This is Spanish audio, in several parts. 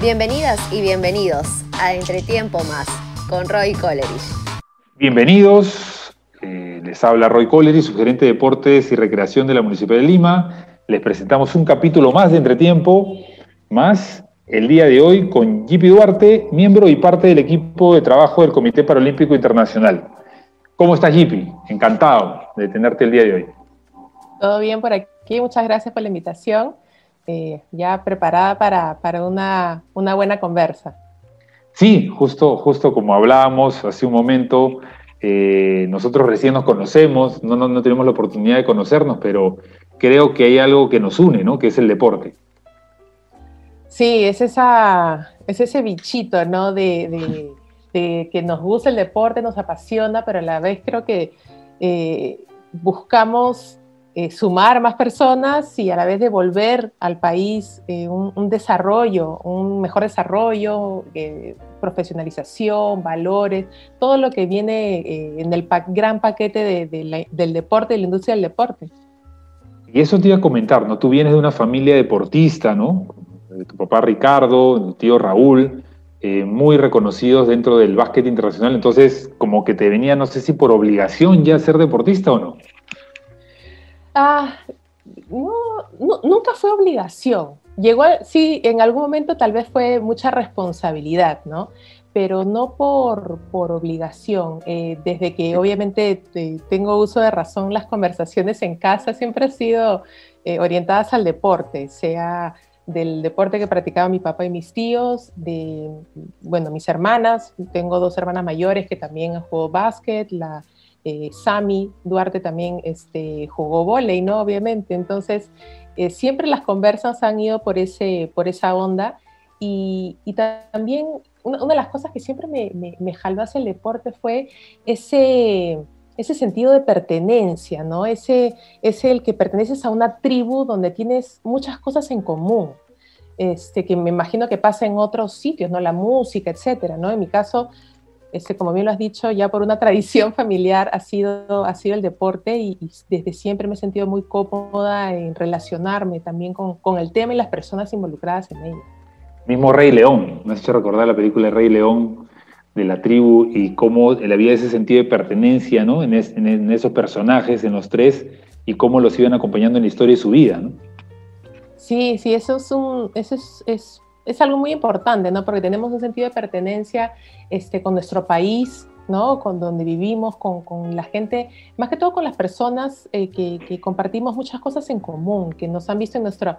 Bienvenidas y bienvenidos a Entretiempo Más con Roy Coleridge. Bienvenidos, eh, les habla Roy Coleridge, su gerente de deportes y recreación de la Municipalidad de Lima. Les presentamos un capítulo más de Entretiempo Más el día de hoy con Jipi Duarte, miembro y parte del equipo de trabajo del Comité Paralímpico Internacional. ¿Cómo estás, Jipi? Encantado de tenerte el día de hoy. Todo bien por aquí, muchas gracias por la invitación. Eh, ya preparada para, para una, una, buena conversa. Sí, justo, justo como hablábamos hace un momento, eh, nosotros recién nos conocemos, no, no, no, tenemos la oportunidad de conocernos, pero creo que hay algo que nos une, ¿no? Que es el deporte. Sí, es, esa, es ese bichito, ¿no? De, de, que nos gusta el deporte, nos apasiona, pero a la vez creo que eh, buscamos eh, sumar más personas y a la vez devolver al país eh, un, desarrollo, un mejor desarrollo, eh, profesionalización, valores, todo lo que viene en el gran paquete del deporte y la industria del deporte. Y eso te iba a comentar, ¿no? Tú vienes de una familia deportista, ¿no? Tu papá Ricardo, tu tío Raúl, muy reconocidos dentro del básquet internacional, entonces como que te venía, no sé si por obligación ya ser deportista o no. Ah, no, nunca fue obligación. Llegó, sí, en algún momento tal vez fue mucha responsabilidad, ¿no? Pero no por, por obligación. Eh, desde que obviamente tengo uso de razón, las conversaciones en casa siempre han sido eh, orientadas al deporte, sea del deporte que practicaba mi papá y mis tíos, de, bueno, mis hermanas, tengo dos hermanas mayores que también jugó básquet, la, eh, Sami Duarte también este, jugó volei, ¿no? Obviamente. Entonces, eh, siempre las conversas han ido por, ese, por esa onda. Y, también una, de las cosas que siempre me, me, jaló hacia el deporte fue ese, ese sentido de pertenencia, ¿no? Ese es el que perteneces a una tribu donde tienes muchas cosas en común. Este, que me imagino que pasa en otros sitios, ¿no? La música, etcétera, ¿no? En mi caso, este, como bien lo has dicho, ya por una tradición familiar ha sido, ha sido el deporte y, desde siempre me he sentido muy cómoda en relacionarme también con, con, el tema y las personas involucradas en ello. Mismo Rey León, me has hecho recordar la película Rey León de la tribu y cómo había ese sentido de pertenencia ¿no? en, en, esos personajes, en los tres, y cómo los iban acompañando en la historia de su vida. ¿no? Sí, sí, eso es, un, eso es, es es algo muy importante, ¿no? Porque tenemos un sentido de pertenencia este, con nuestro país, ¿no? Con donde vivimos, con, con la gente, más que todo con las personas eh, que, que, compartimos muchas cosas en común, que nos han visto en nuestro,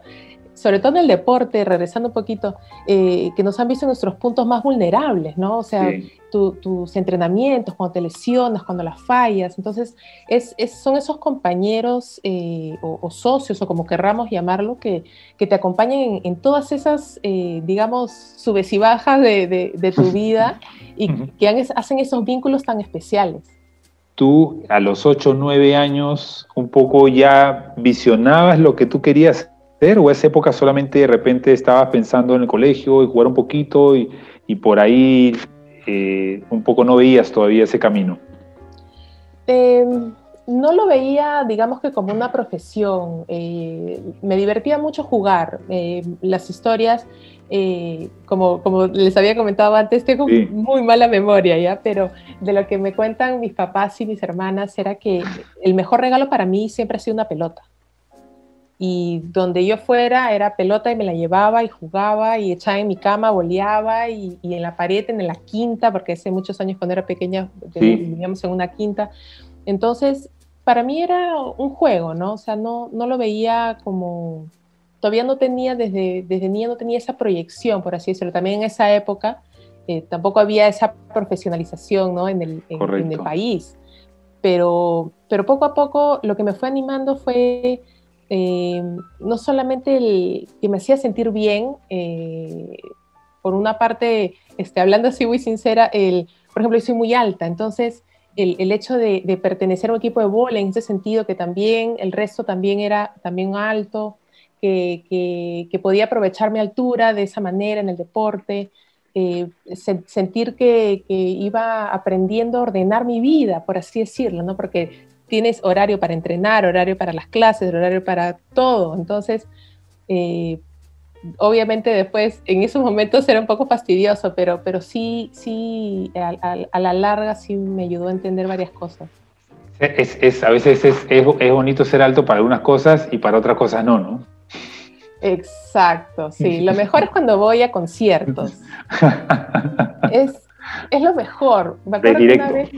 sobre todo en el deporte, regresando un poquito, eh, que nos han visto en nuestros puntos más vulnerables, ¿no? O sea, tus entrenamientos, cuando te lesionas, cuando las fallas. Entonces, es, son esos compañeros eh, o, socios, o como querramos llamarlo, que, que te acompañan en, todas esas, eh, digamos, subes y bajas de, de, tu vida y que hacen esos vínculos tan especiales. Tú a los 8 o 9 años un poco ya visionabas lo que tú querías o esa época solamente de repente estabas pensando en el colegio y jugar un poquito y, por ahí eh, un poco no veías todavía ese camino? Em, no lo veía, digamos que como una profesión. Eh, me divertía mucho jugar. Eh, las historias, como, como les había comentado antes, tengo muy mala memoria, ¿ya? Pero de lo que me cuentan mis papás y mis hermanas era que el mejor regalo para mí siempre ha sido una pelota y donde yo fuera era pelota y me la llevaba y jugaba y echaba en mi cama, boleaba y, y en la pared, en la quinta, porque hace muchos años cuando era pequeña vivíamos en una quinta. Entonces, para mí era un juego, ¿no? O sea, no, no lo veía como, todavía no tenía, desde, desde niña no tenía esa proyección, por así decirlo. También en esa época eh, tampoco había esa profesionalización, ¿no? En el, en, en el país. Pero, pero poco a poco lo que me fue animando fue eh, no solamente el que me hacía sentir bien, eh, por una parte, este, hablando así muy sincera, el, por ejemplo, yo soy muy alta, entonces el, el hecho de, pertenecer a un equipo de bola en ese sentido, que también el resto también era también alto, que, que, que podía aprovechar mi altura de esa manera en el deporte, eh, sentir que, que, iba aprendiendo a ordenar mi vida, por así decirlo, ¿no? Porque tienes horario para entrenar, horario para las clases, horario para todo. Entonces, eh, obviamente después, en esos momentos era un poco fastidioso, pero, pero sí, sí, a, la larga sí me ayudó a entender varias cosas. Es, a veces es, es, bonito ser alto para algunas cosas y para otras cosas no, ¿no? Exacto, sí. Lo mejor es cuando voy a conciertos. es, es lo mejor. Me acuerdo que una vez,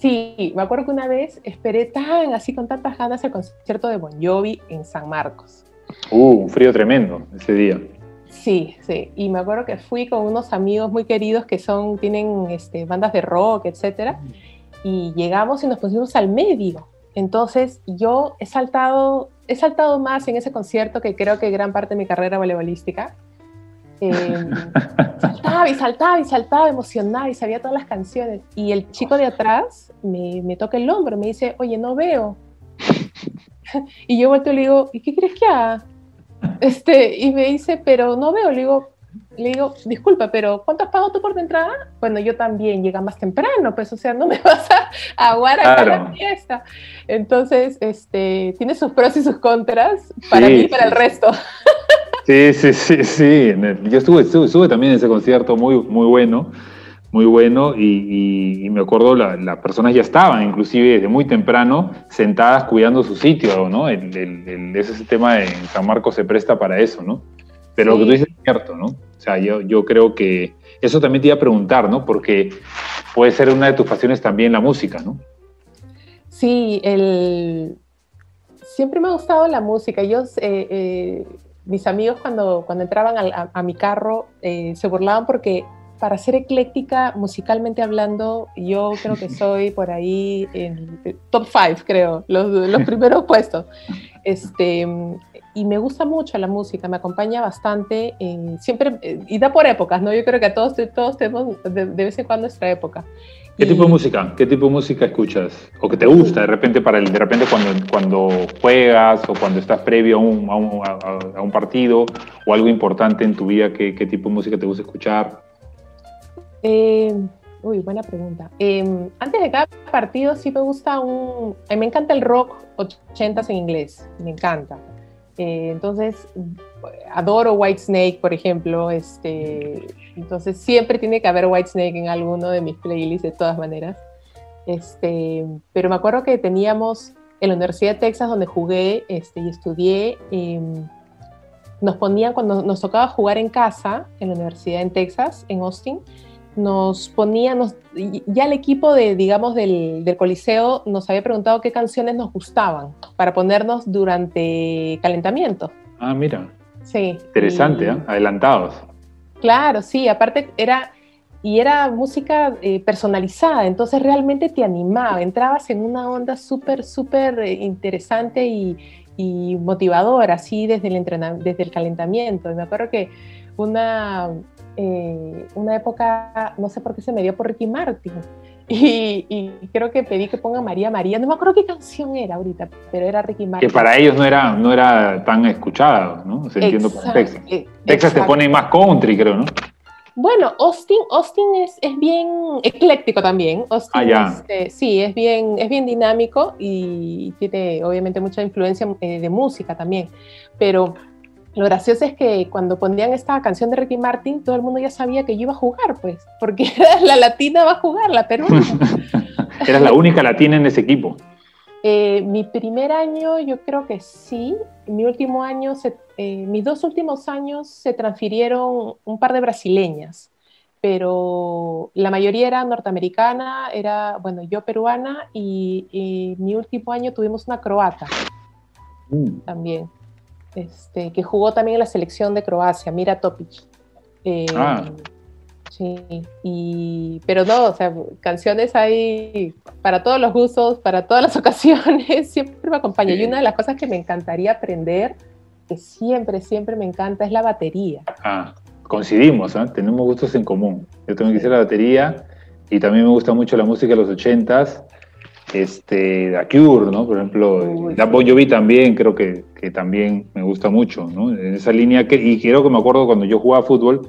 sí, me acuerdo que una vez esperé tan así con tantas ganas el concierto de Bon Jovi en San Marcos. Uh, un frío tremendo ese día. Sí, sí. Y me acuerdo que fui con unos amigos muy queridos que son, tienen este, bandas de rock, etcétera. Y llegamos y nos pusimos al medio. Entonces yo he saltado, he saltado más en ese concierto que creo que gran parte de mi carrera voleibolística. Em, saltaba y saltaba y saltaba, emocionada y sabía todas las canciones. Y el chico de atrás me, me toca el hombro, me dice, oye, no veo. y yo vuelto y le digo, ¿y qué crees que haga? Este, y me dice, pero no veo, le digo, le digo, disculpa, pero ¿cuánto has pagado tú por tu entrada? Bueno, yo también, llega más temprano, pues, o sea, no me vas a aguar a la fiesta. Entonces, este, tiene sus pros y sus contras para mí y para el resto. Sí, sí, sí, sí. Yo estuve, estuve, también en ese concierto muy, muy bueno muy bueno y, me acuerdo las personas ya estaban inclusive desde muy temprano sentadas cuidando su sitio, ¿no? El, ese tema de San Marcos se presta para eso, ¿no? Pero lo que tú dices es cierto, ¿no? O sea, yo, yo creo que eso también te iba a preguntar, ¿no? Porque puede ser una de tus pasiones también la música, ¿no? Sí, el... siempre me ha gustado la música. Yo, eh, eh, mis amigos cuando, cuando entraban a, mi carro eh, se burlaban porque para ser ecléctica, musicalmente hablando, yo creo que soy por ahí en top five, creo, los, los primeros puestos. Este, y me gusta mucho la música, me acompaña bastante, siempre, y da por épocas, ¿no? Yo creo que a todos, todos tenemos de, vez en cuando nuestra época. ¿Qué tipo de música? ¿Qué tipo de música escuchas? ¿O que te gusta de repente para el, de repente cuando, cuando juegas o cuando estás previo a un, a un, partido o algo importante en tu vida, ¿qué, ¿qué tipo de música te gusta escuchar? Eh, uy, buena pregunta. Em, antes de cada partido sí me gusta un... me encanta el rock 80 en inglés, me encanta. Eh, entonces, adoro White Snake, por ejemplo. Este, entonces, siempre tiene que haber White Snake en alguno de mis playlists, de todas maneras. Este, pero me acuerdo que teníamos en la Universidad de Texas, donde jugué este, y estudié, em, nos ponían, cuando nos tocaba jugar en casa, en la Universidad en Texas, en Austin, nos poníamos, ya el equipo de, digamos, del, Coliseo nos había preguntado qué canciones nos gustaban para ponernos durante calentamiento. Ah, mira. Sí. Interesante, ¿eh? adelantados. Claro, sí, aparte era, y era música eh, personalizada, entonces realmente te animaba, entrabas en una onda súper, súper eh, interesante y, y motivadora, así desde el, desde el calentamiento. Y me acuerdo que una, eh, una época, no sé por qué se me dio por Ricky Martin. Y, creo que pedí que ponga María María. No me acuerdo qué canción era ahorita, pero era Ricky Martin. Que para ellos no era, no era tan escuchada, ¿no? Se entiendo por Texas. Eh, Texas te pone más country, creo, ¿no? Bueno, Austin, Austin es, es bien ecléctico también. Austin ah, este, sí, es bien, es bien dinámico y tiene obviamente mucha influencia eh, de música también. Pero lo gracioso es que cuando ponían esta canción de Ricky Martin, todo el mundo ya sabía que yo iba a jugar, pues, porque la latina va a jugar, la peruana. Eras la única latina en ese equipo. Eh, mi primer año yo creo que sí, mi último año, eh, mis dos últimos años se transfirieron un par de brasileñas, pero la mayoría era norteamericana, era, bueno, yo peruana y, mi último año tuvimos una croata mm. también. Este, que jugó también en la selección de Croacia, Mira Topic. Eh, ah. Sí, y, pero no, o sea, canciones hay para todos los gustos, para todas las ocasiones, siempre me acompaña. Y una de las cosas que me encantaría aprender, que siempre, siempre me encanta, es la batería. Ah, coincidimos, ¿eh? tenemos gustos en común. Yo también quisiera la batería y también me gusta mucho la música de los ochentas este, The Cure, ¿no? Por ejemplo, la Bon Jovi también, creo que, también me gusta mucho, ¿no? En esa línea, que, y creo que me acuerdo cuando yo jugaba fútbol,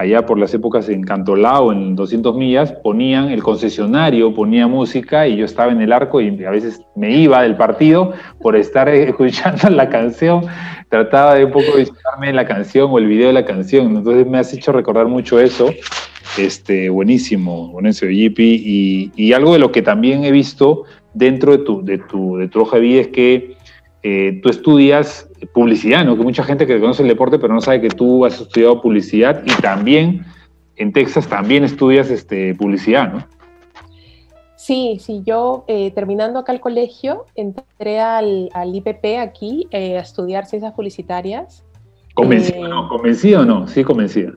allá por las épocas en Cantolao, en 200 millas, ponían, el concesionario ponía música y yo estaba en el arco y a veces me iba del partido por estar escuchando la canción, trataba de un poco visitarme la canción o el video de la canción, entonces me has hecho recordar mucho eso. Este, buenísimo, buenísimo, JP. Y, algo de lo que también he visto dentro de tu, de tu, de tu hoja de vida es que eh, tú estudias publicidad, ¿no? Que mucha gente que conoce el deporte, pero no sabe que tú has estudiado publicidad y también en Texas también estudias este, publicidad, ¿no? Sí, sí, yo eh, terminando acá el colegio, entré al, al IPP aquí eh, a estudiar ciencias publicitarias. ¿Convencida o no? ¿Convencida o no? Sí, convencida.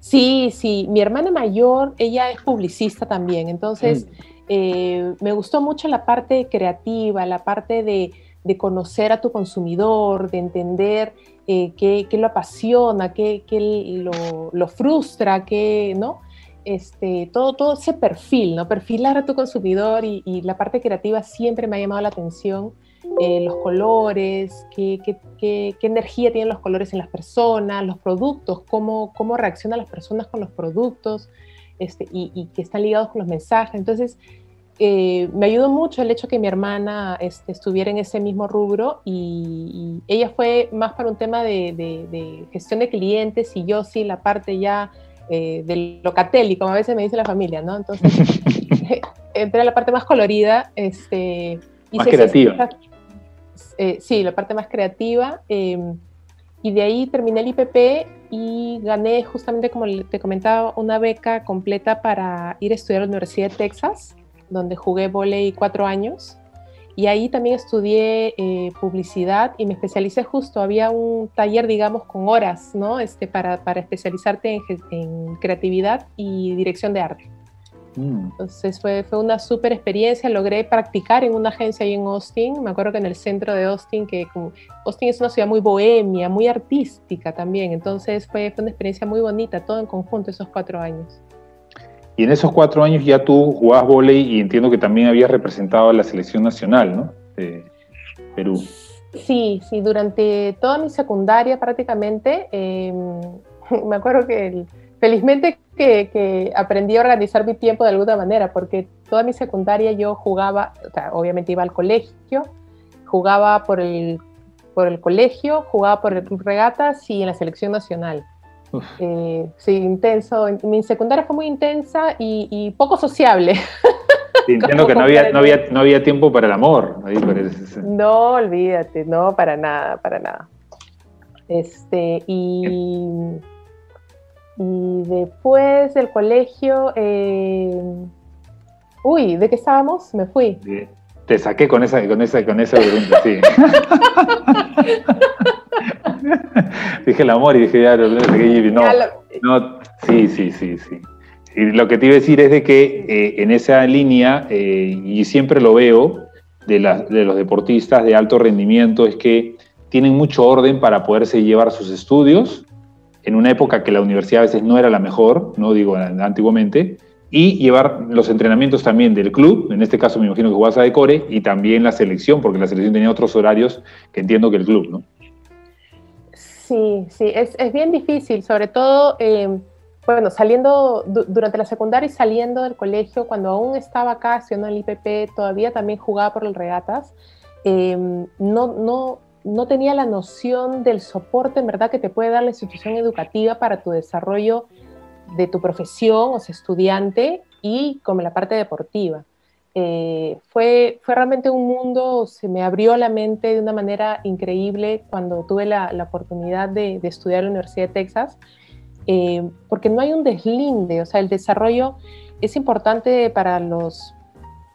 Sí, sí, mi hermana mayor, ella es publicista también, entonces mm. me gustó mucho la parte creativa, la parte de, de conocer a tu consumidor, de entender eh, qué, lo apasiona, qué, lo, frustra, qué, ¿no? Este, todo, todo ese perfil, ¿no? Perfilar a tu consumidor y, la parte creativa siempre me ha llamado la atención. Eh, los colores, qué, qué, energía tienen los colores en las personas, los productos, cómo, cómo reaccionan las personas con los productos este, y, y que están ligados con los mensajes. Entonces, eh, me ayudó mucho el hecho que mi hermana este, estuviera en ese mismo rubro y, ella fue más para un tema de, gestión de clientes y yo sí la parte ya eh, del locatel como a veces me dice la familia, ¿no? Entonces entré a la parte más colorida. Este, más creativa. Eh, sí, la parte más creativa. Em, y de ahí terminé el IPP y gané justamente, como te comentaba, una beca completa para ir a estudiar a la Universidad de Texas donde jugué volei cuatro años. Y ahí también estudié eh, publicidad y me especialicé justo. Había un taller, digamos, con horas, ¿no? Este, para, para especializarte en, creatividad y dirección de arte. Mm. Entonces fue, fue una súper experiencia. Logré practicar en una agencia ahí en Austin. Me acuerdo que en el centro de Austin, que como, Austin es una ciudad muy bohemia, muy artística también. Entonces fue, fue una experiencia muy bonita, todo en conjunto esos cuatro años. Y en esos cuatro años ya tú jugabas volei y entiendo que también habías representado a la selección nacional, ¿no? De Perú. Sí, sí, durante toda mi secundaria prácticamente, em, me acuerdo que felizmente que, aprendí a organizar mi tiempo de alguna manera, porque toda mi secundaria yo jugaba, o sea, obviamente iba al colegio, jugaba por el, por el colegio, jugaba por el regatas y en la selección nacional. Eh, sí, intenso. Mi secundaria fue muy intensa y, poco sociable. entiendo que no había, no, había, no había tiempo para el amor. No, olvídate, no, para nada, para nada. Este, y, y después del colegio, eh, uy, ¿de qué estábamos? Me fui. Te saqué con esa, con esa, con esa pregunta, sí. dije el amor y dije, ya, no, no, sí, sí, sí, sí. Y lo que te iba a decir es de que eh, en esa línea, eh, y siempre lo veo de, de los deportistas de alto rendimiento, es que tienen mucho orden para poderse llevar sus estudios en una época que la universidad a veces no era la mejor, no digo antiguamente, y llevar los entrenamientos también del club, en este caso me imagino que jugabas a Decore, y también la selección, porque la selección tenía otros horarios que entiendo que el club, ¿no? Sí, sí, es, es bien difícil, sobre todo, eh, bueno, saliendo durante la secundaria y saliendo del colegio, cuando aún estaba acá haciendo el IPP, todavía también jugaba por el regatas, eh, no, no, no tenía la noción del soporte en verdad que te puede dar la institución educativa para tu desarrollo de tu profesión, o sea, estudiante, y como la parte deportiva. Eh, fue, fue realmente un mundo, se me abrió la mente de una manera increíble cuando tuve la, oportunidad de, estudiar en la Universidad de Texas, eh, porque no hay un deslinde, o sea, el desarrollo es importante para los,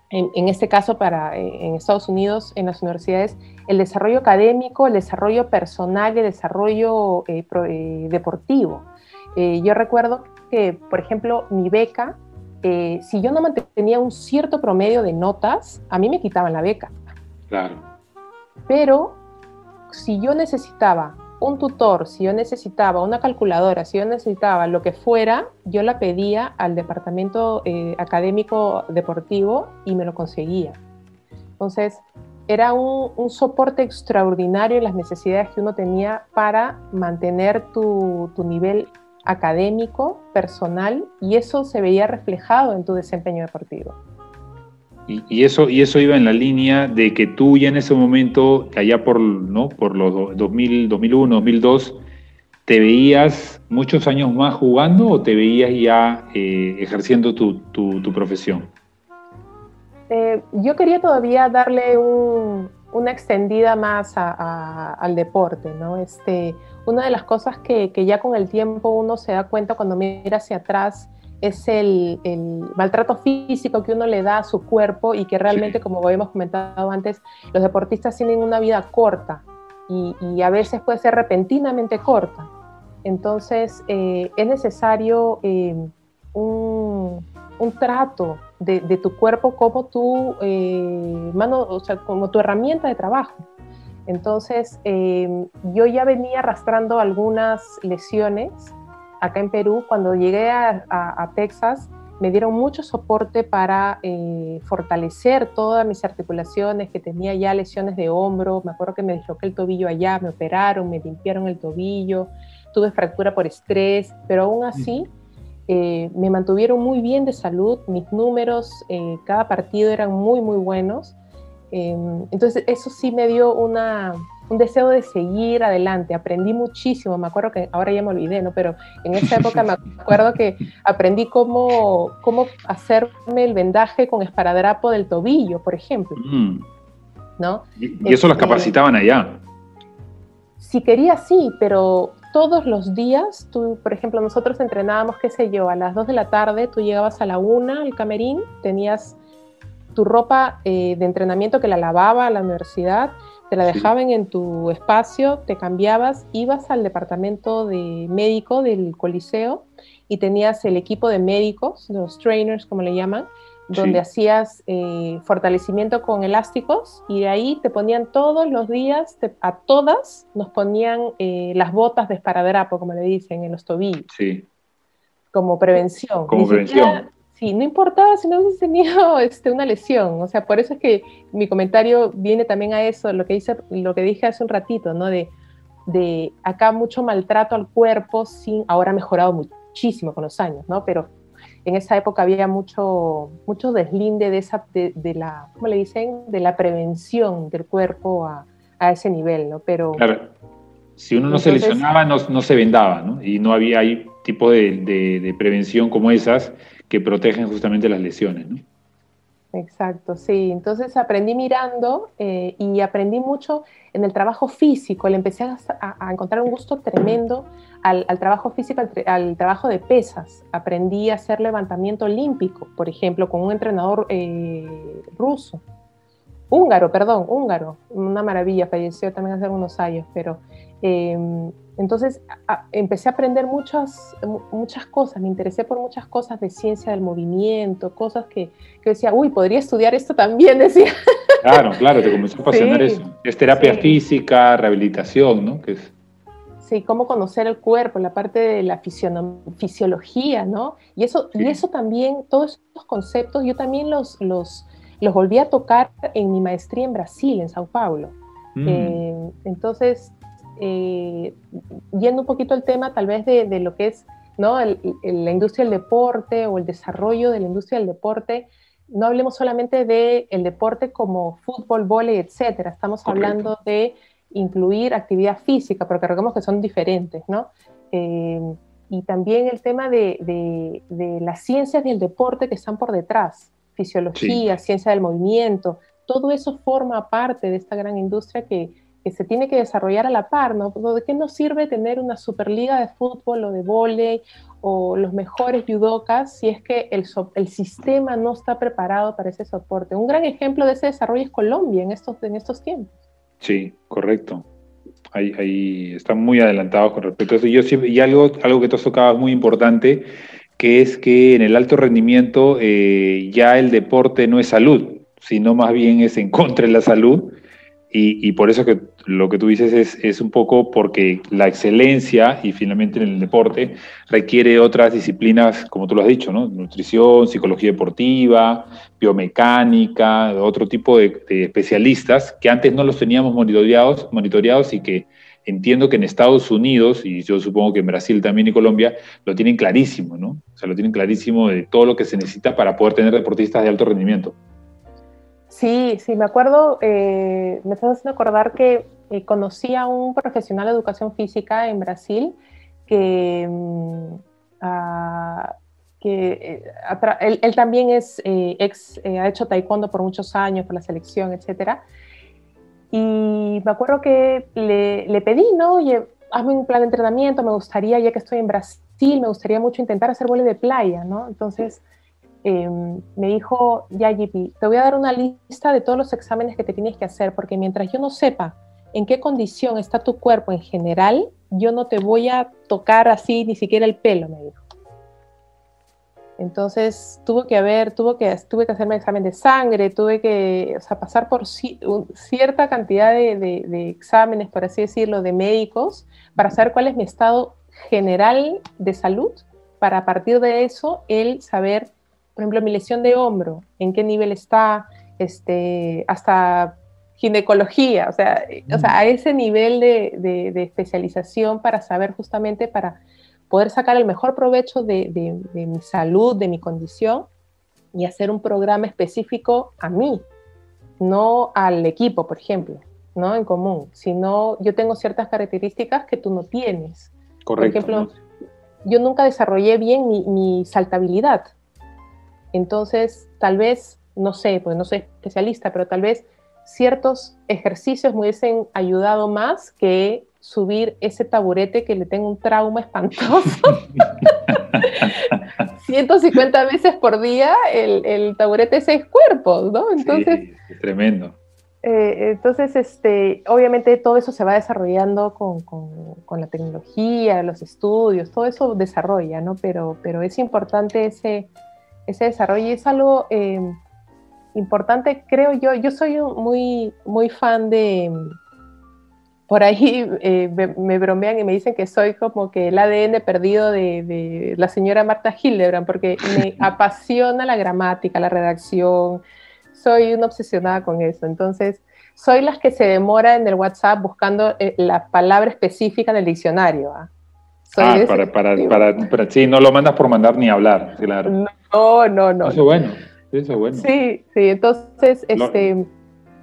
en, este caso para eh, en Estados Unidos, en las universidades, el desarrollo académico, el desarrollo personal el desarrollo deportivo. yo recuerdo que, por ejemplo, mi beca eh, si yo no mantenía un cierto promedio de notas, a mí me quitaban la beca. Claro. Pero si yo necesitaba un tutor, si yo necesitaba una calculadora, si yo necesitaba lo que fuera, yo la pedía al departamento eh, académico deportivo y me lo conseguía. Entonces, era un, un, soporte extraordinario en las necesidades que uno tenía para mantener tu, tu nivel académico, personal, y eso se veía reflejado en tu desempeño deportivo. Y, eso, y eso iba en la línea de que tú ya en ese momento, allá por, ¿no? por los 2000, 2001, 2002, ¿te veías muchos años más jugando o te veías ya eh, ejerciendo tu, profesión? Eh, yo quería todavía darle una extendida más al deporte, ¿no? Este, una de las cosas que, que, ya con el tiempo uno se da cuenta cuando mira hacia atrás es el, maltrato físico que uno le da a su cuerpo y que realmente, como habíamos comentado antes, los deportistas tienen una vida corta y, a veces puede ser repentinamente corta. Entonces, eh, es necesario eh, un, trato de, tu cuerpo como tu, eh, mano, o sea, como tu herramienta de trabajo. Entonces, yo ya venía arrastrando algunas lesiones acá en Perú, cuando llegué a, Texas, me dieron mucho soporte para eh, fortalecer todas mis articulaciones, que tenía ya lesiones de hombro, me acuerdo que me disloqué el tobillo allá, me operaron, me limpiaron el tobillo, tuve fractura por estrés, pero aún así eh, me mantuvieron muy bien de salud, mis números eh, cada partido eran muy, muy buenos. Em, entonces eso sí me dio una, un deseo de seguir adelante. Aprendí muchísimo, me acuerdo que ahora ya me olvidé, ¿no? Pero en esa época me acuerdo que aprendí cómo, cómo hacerme el vendaje con esparadrapo del tobillo, por ejemplo. Mm. ¿No? ¿Y, eso los este, capacitaban allá? Si quería, sí, pero todos los días, tú, por ejemplo, nosotros entrenábamos, qué sé yo, a las 2 de la tarde, tú llegabas a la 1 al camerín, tenías tu ropa eh, de entrenamiento que la lavaba a la universidad, te la dejaban en tu espacio, te cambiabas, ibas al departamento de médico del coliseo y tenías el equipo de médicos, los trainers como le llaman, donde hacías eh, fortalecimiento con elásticos y de ahí te ponían todos los días, a todas nos ponían eh, las botas de esparadrapo, como le dicen, en los tobillos. Sí. Como prevención. Como prevención. Sí, no importaba si no hubiese tenido este, una lesión. O sea, por eso es que mi comentario viene también a eso, lo que, hice, lo que dije hace un ratito, ¿no? De, de acá mucho maltrato al cuerpo, sin, ahora ha mejorado muchísimo con los años, ¿no? Pero en esa época había mucho, mucho deslinde de, esa, de, la, ¿cómo le dicen? De la prevención del cuerpo a, a ese nivel, ¿no? Pero... Claro. Si uno no se lesionaba, no, no, se vendaba, ¿no? Y no había ahí tipo de, de prevención como esas que protegen justamente las lesiones, ¿no? Exacto, sí. Entonces aprendí mirando eh, y aprendí mucho en el trabajo físico. Le empecé a, encontrar un gusto tremendo al, trabajo físico, al, trabajo de pesas. Aprendí a hacer levantamiento olímpico, por ejemplo, con un entrenador eh, ruso. Húngaro, perdón, húngaro. Una maravilla, falleció también hace unos años, pero em, entonces empecé a aprender muchas, muchas cosas, me interesé por muchas cosas de ciencia del movimiento, cosas que, que decía, uy, podría estudiar esto también, decía. Claro, claro, te comenzó a apasionar eso. Es terapia física, rehabilitación, ¿no? Que es... Sí, cómo conocer el cuerpo, la parte de la fisiología, ¿no? Y eso, y eso también, todos estos conceptos, yo también los, los, los volví a tocar en mi maestría en Brasil, en Sao Paulo. Mm. Eh, entonces, eh, yendo un poquito al tema tal vez de, lo que es ¿no? la industria del deporte o el desarrollo de la industria del deporte, no hablemos solamente del el deporte como fútbol, vóley, etcétera. Estamos hablando de incluir actividad física, porque recordemos que son diferentes, ¿no? Eh, y también el tema de, las ciencias del deporte que están por detrás, fisiología, ciencia del movimiento, todo eso forma parte de esta gran industria que, que se tiene que desarrollar a la par, ¿no? ¿De qué nos sirve tener una superliga de fútbol o de vóley o los mejores judocas si es que el, el sistema no está preparado para ese soporte? Un gran ejemplo de ese desarrollo es Colombia en estos, en estos tiempos. Sí, correcto. Ahí, ahí están muy adelantados con respecto a eso. Yo, y algo, algo que tú tocabas muy importante, que es que en el alto rendimiento eh, ya el deporte no es salud, sino más bien es en contra de la salud y, por eso que lo que tú dices es, un poco porque la excelencia y finalmente en el deporte requiere otras disciplinas, como tú lo has dicho, ¿no? Nutrición, psicología deportiva, biomecánica, otro tipo de, especialistas que antes no los teníamos monitoreados, monitoreados y que entiendo que en Estados Unidos, y yo supongo que en Brasil también y Colombia, lo tienen clarísimo, ¿no? O sea, lo tienen clarísimo de todo lo que se necesita para poder tener deportistas de alto rendimiento. Sí, sí, me acuerdo, eh, me estás haciendo acordar que eh, conocí a un profesional de educación física en Brasil que, mm, ah, que eh, él, también es ex, ha hecho taekwondo por muchos años, por la selección, etcétera. Y me acuerdo que le, le pedí, ¿no? Oye, hazme un plan de entrenamiento, me gustaría, ya que estoy en Brasil, me gustaría mucho intentar hacer vuelo de playa, ¿no? Entonces em, me dijo, ya, te voy a dar una lista de todos los exámenes que te tienes que hacer, porque mientras yo no sepa en qué condición está tu cuerpo en general, yo no te voy a tocar así ni siquiera el pelo, me dijo. Entonces tuvo que haber, tuvo que, tuve que hacerme examen de sangre, tuve que pasar por cierta cantidad de, exámenes, por así decirlo, de médicos, para saber cuál es mi estado general de salud, para a partir de eso él saber, por ejemplo, mi lesión de hombro, en qué nivel está, este, hasta ginecología, o sea, o sea, a ese nivel de especialización para saber justamente para poder sacar el mejor provecho de, mi salud, de mi condición y hacer un programa específico a mí, no al equipo, por ejemplo, no en común, sino yo tengo ciertas características que tú no tienes. Correcto. Por ejemplo, yo nunca desarrollé bien mi, mi, saltabilidad. Entonces, tal vez, no sé, pues no soy especialista, pero tal vez ciertos ejercicios me hubiesen ayudado más que subir ese taburete que le tengo un trauma espantoso. 150 veces por día el, el taburete seis cuerpos, ¿no? Entonces, es tremendo. Eh, entonces, este, obviamente todo eso se va desarrollando con, con, la tecnología, los estudios, todo eso desarrolla, ¿no? Pero, pero es importante ese, ese desarrollo y es algo eh, importante, creo yo. Yo soy muy, muy fan de, por ahí eh, me, bromean y me dicen que soy como que el ADN perdido de, la señora Marta Hildebrand, porque me apasiona la gramática, la redacción, soy una obsesionada con eso. Entonces, soy las que se demora en el WhatsApp buscando eh, la palabra específica del diccionario. ¿Ah? ah para, para, para, sí, no lo mandas por mandar ni hablar, claro. No, no, no. Eso es bueno, eso es bueno. Sí, sí, entonces, este...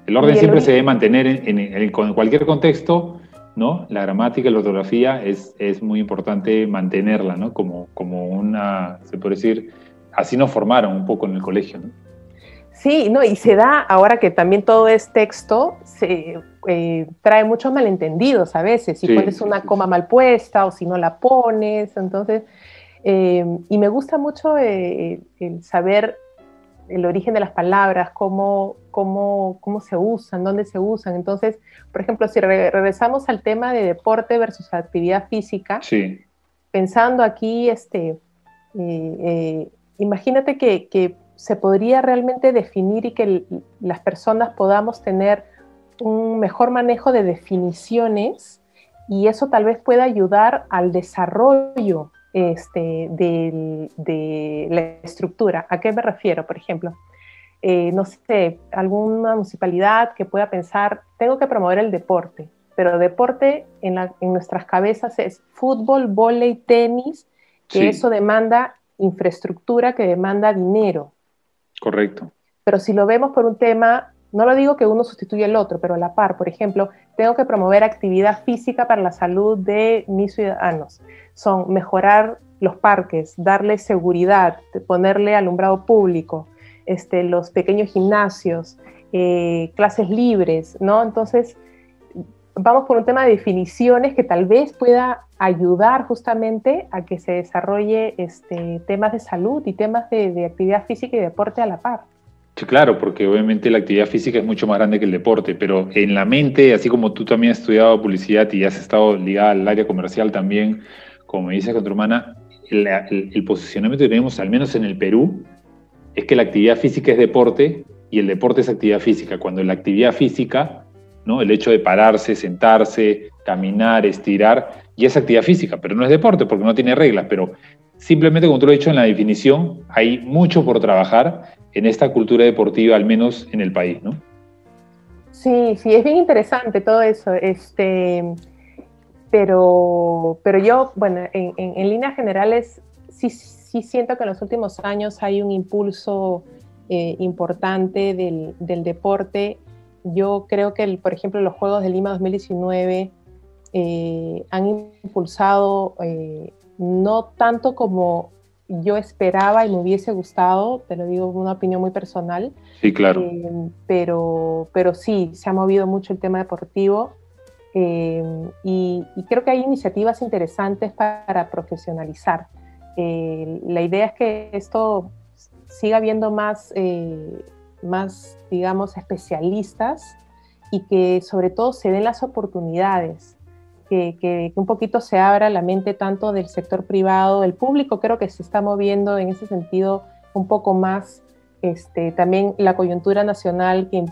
El orden siempre se debe mantener en, cualquier contexto, ¿no? La gramática y la ortografía es, es muy importante mantenerla, ¿no? Como, como una, se puede decir, así nos formaron un poco en el colegio, ¿no? Sí, no, y se da ahora que también todo es texto, se eh, trae muchos malentendidos a veces, si pones una coma mal puesta o si no la pones, entonces, eh, y me gusta mucho eh, el saber el origen de las palabras, cómo, cómo, cómo se usan, dónde se usan. Entonces, por ejemplo, si regresamos al tema de deporte versus actividad física, pensando aquí, este, eh, imagínate que, se podría realmente definir y que las personas podamos tener un mejor manejo de definiciones y eso tal vez pueda ayudar al desarrollo este, de, la estructura. ¿A qué me refiero? Por ejemplo, eh, no sé, alguna municipalidad que pueda pensar, tengo que promover el deporte, pero deporte en, nuestras cabezas es fútbol, vóley, tenis, que eso demanda infraestructura, que demanda dinero. Correcto. Pero si lo vemos por un tema, no lo digo que uno sustituya el otro, pero a la par, por ejemplo, tengo que promover actividad física para la salud de mis ciudadanos son mejorar los parques, darle seguridad, ponerle alumbrado público, este, los pequeños gimnasios, eh, clases libres, ¿no? Entonces, vamos por un tema de definiciones que tal vez pueda ayudar justamente a que se desarrolle este, temas de salud y temas de, de actividad física y deporte a la par. Sí, claro, porque obviamente la actividad física es mucho más grande que el deporte, pero en la mente, así como tú también has estudiado publicidad y has estado ligada al área comercial también, como me dice con tu hermana, el, posicionamiento que tenemos, al menos en el Perú, es que la actividad física es deporte y el deporte es actividad física. Cuando la actividad física, ¿no? el hecho de pararse, sentarse, caminar, estirar, ya es actividad física, pero no es deporte porque no tiene reglas. Pero simplemente, como tú lo has dicho en la definición, hay mucho por trabajar en esta cultura deportiva, al menos en el país. ¿no? Sí, sí, es bien interesante todo eso. Este, pero, pero yo, bueno, en, en, líneas generales, sí, sí siento que en los últimos años hay un impulso eh, importante del, del, deporte. Yo creo que, por ejemplo, los Juegos de Lima 2019 eh, han impulsado eh, no tanto como yo esperaba y me hubiese gustado, te lo digo una opinión muy personal. Sí, claro. pero, pero sí, se ha movido mucho el tema deportivo. Em, y, creo que hay iniciativas interesantes para profesionalizar. Eh, la idea es que esto siga habiendo más, eh, más, digamos, especialistas y que sobre todo se den las oportunidades, que, que, un poquito se abra la mente tanto del sector privado, el público creo que se está moviendo en ese sentido un poco más este, también la coyuntura nacional que,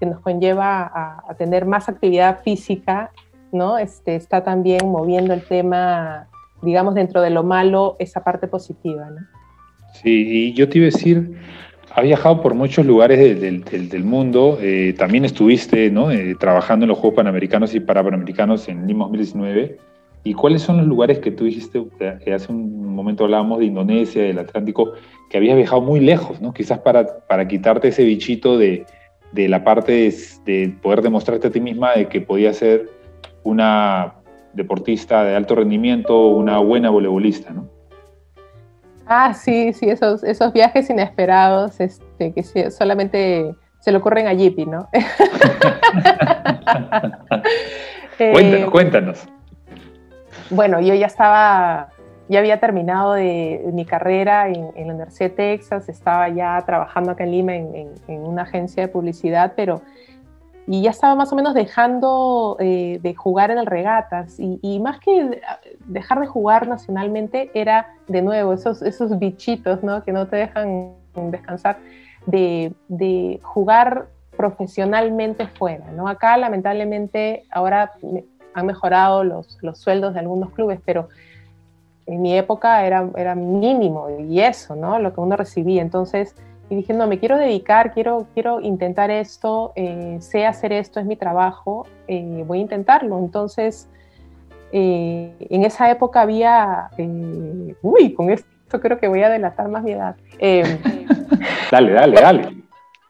nos conlleva a, tener más actividad física, ¿no? Este, está también moviendo el tema, digamos, dentro de lo malo, esa parte positiva, ¿no? Sí, y yo te iba a decir, has viajado por muchos lugares del, mundo, eh, también estuviste ¿no? Eh, trabajando en los Juegos Panamericanos y Parapanamericanos en Lima 2019. ¿Y cuáles son los lugares que tú dijiste, que hace un momento hablábamos de Indonesia, del Atlántico, que habías viajado muy lejos, ¿no? Quizás para, para quitarte ese bichito de, de la parte de, poder demostrarte a ti misma de que podías ser una deportista de alto rendimiento, una buena voleibolista, ¿no? Ah, sí, sí, esos, esos viajes inesperados este, que solamente se le ocurren a Yipi, ¿no? cuéntanos, eh, cuéntanos. Bueno, yo ya estaba ya había terminado de, mi carrera en, la Universidad de Texas, estaba ya trabajando acá en Lima en, una agencia de publicidad, pero y ya estaba más o menos dejando eh, de jugar en el regatas y, más que dejar de jugar nacionalmente era de nuevo esos, esos bichitos ¿no? que no te dejan descansar de, de jugar profesionalmente fuera. ¿no? Acá lamentablemente ahora han mejorado los, los sueldos de algunos clubes, pero en mi época era, era mínimo y eso, ¿no? Lo que uno recibía. Entonces, y dije, no, me quiero dedicar, quiero, quiero intentar esto, eh, sé hacer esto, es mi trabajo, eh, voy a intentarlo. Entonces, eh, en esa época había, uy, con esto creo que voy a delatar más mi edad. dale, dale, dale.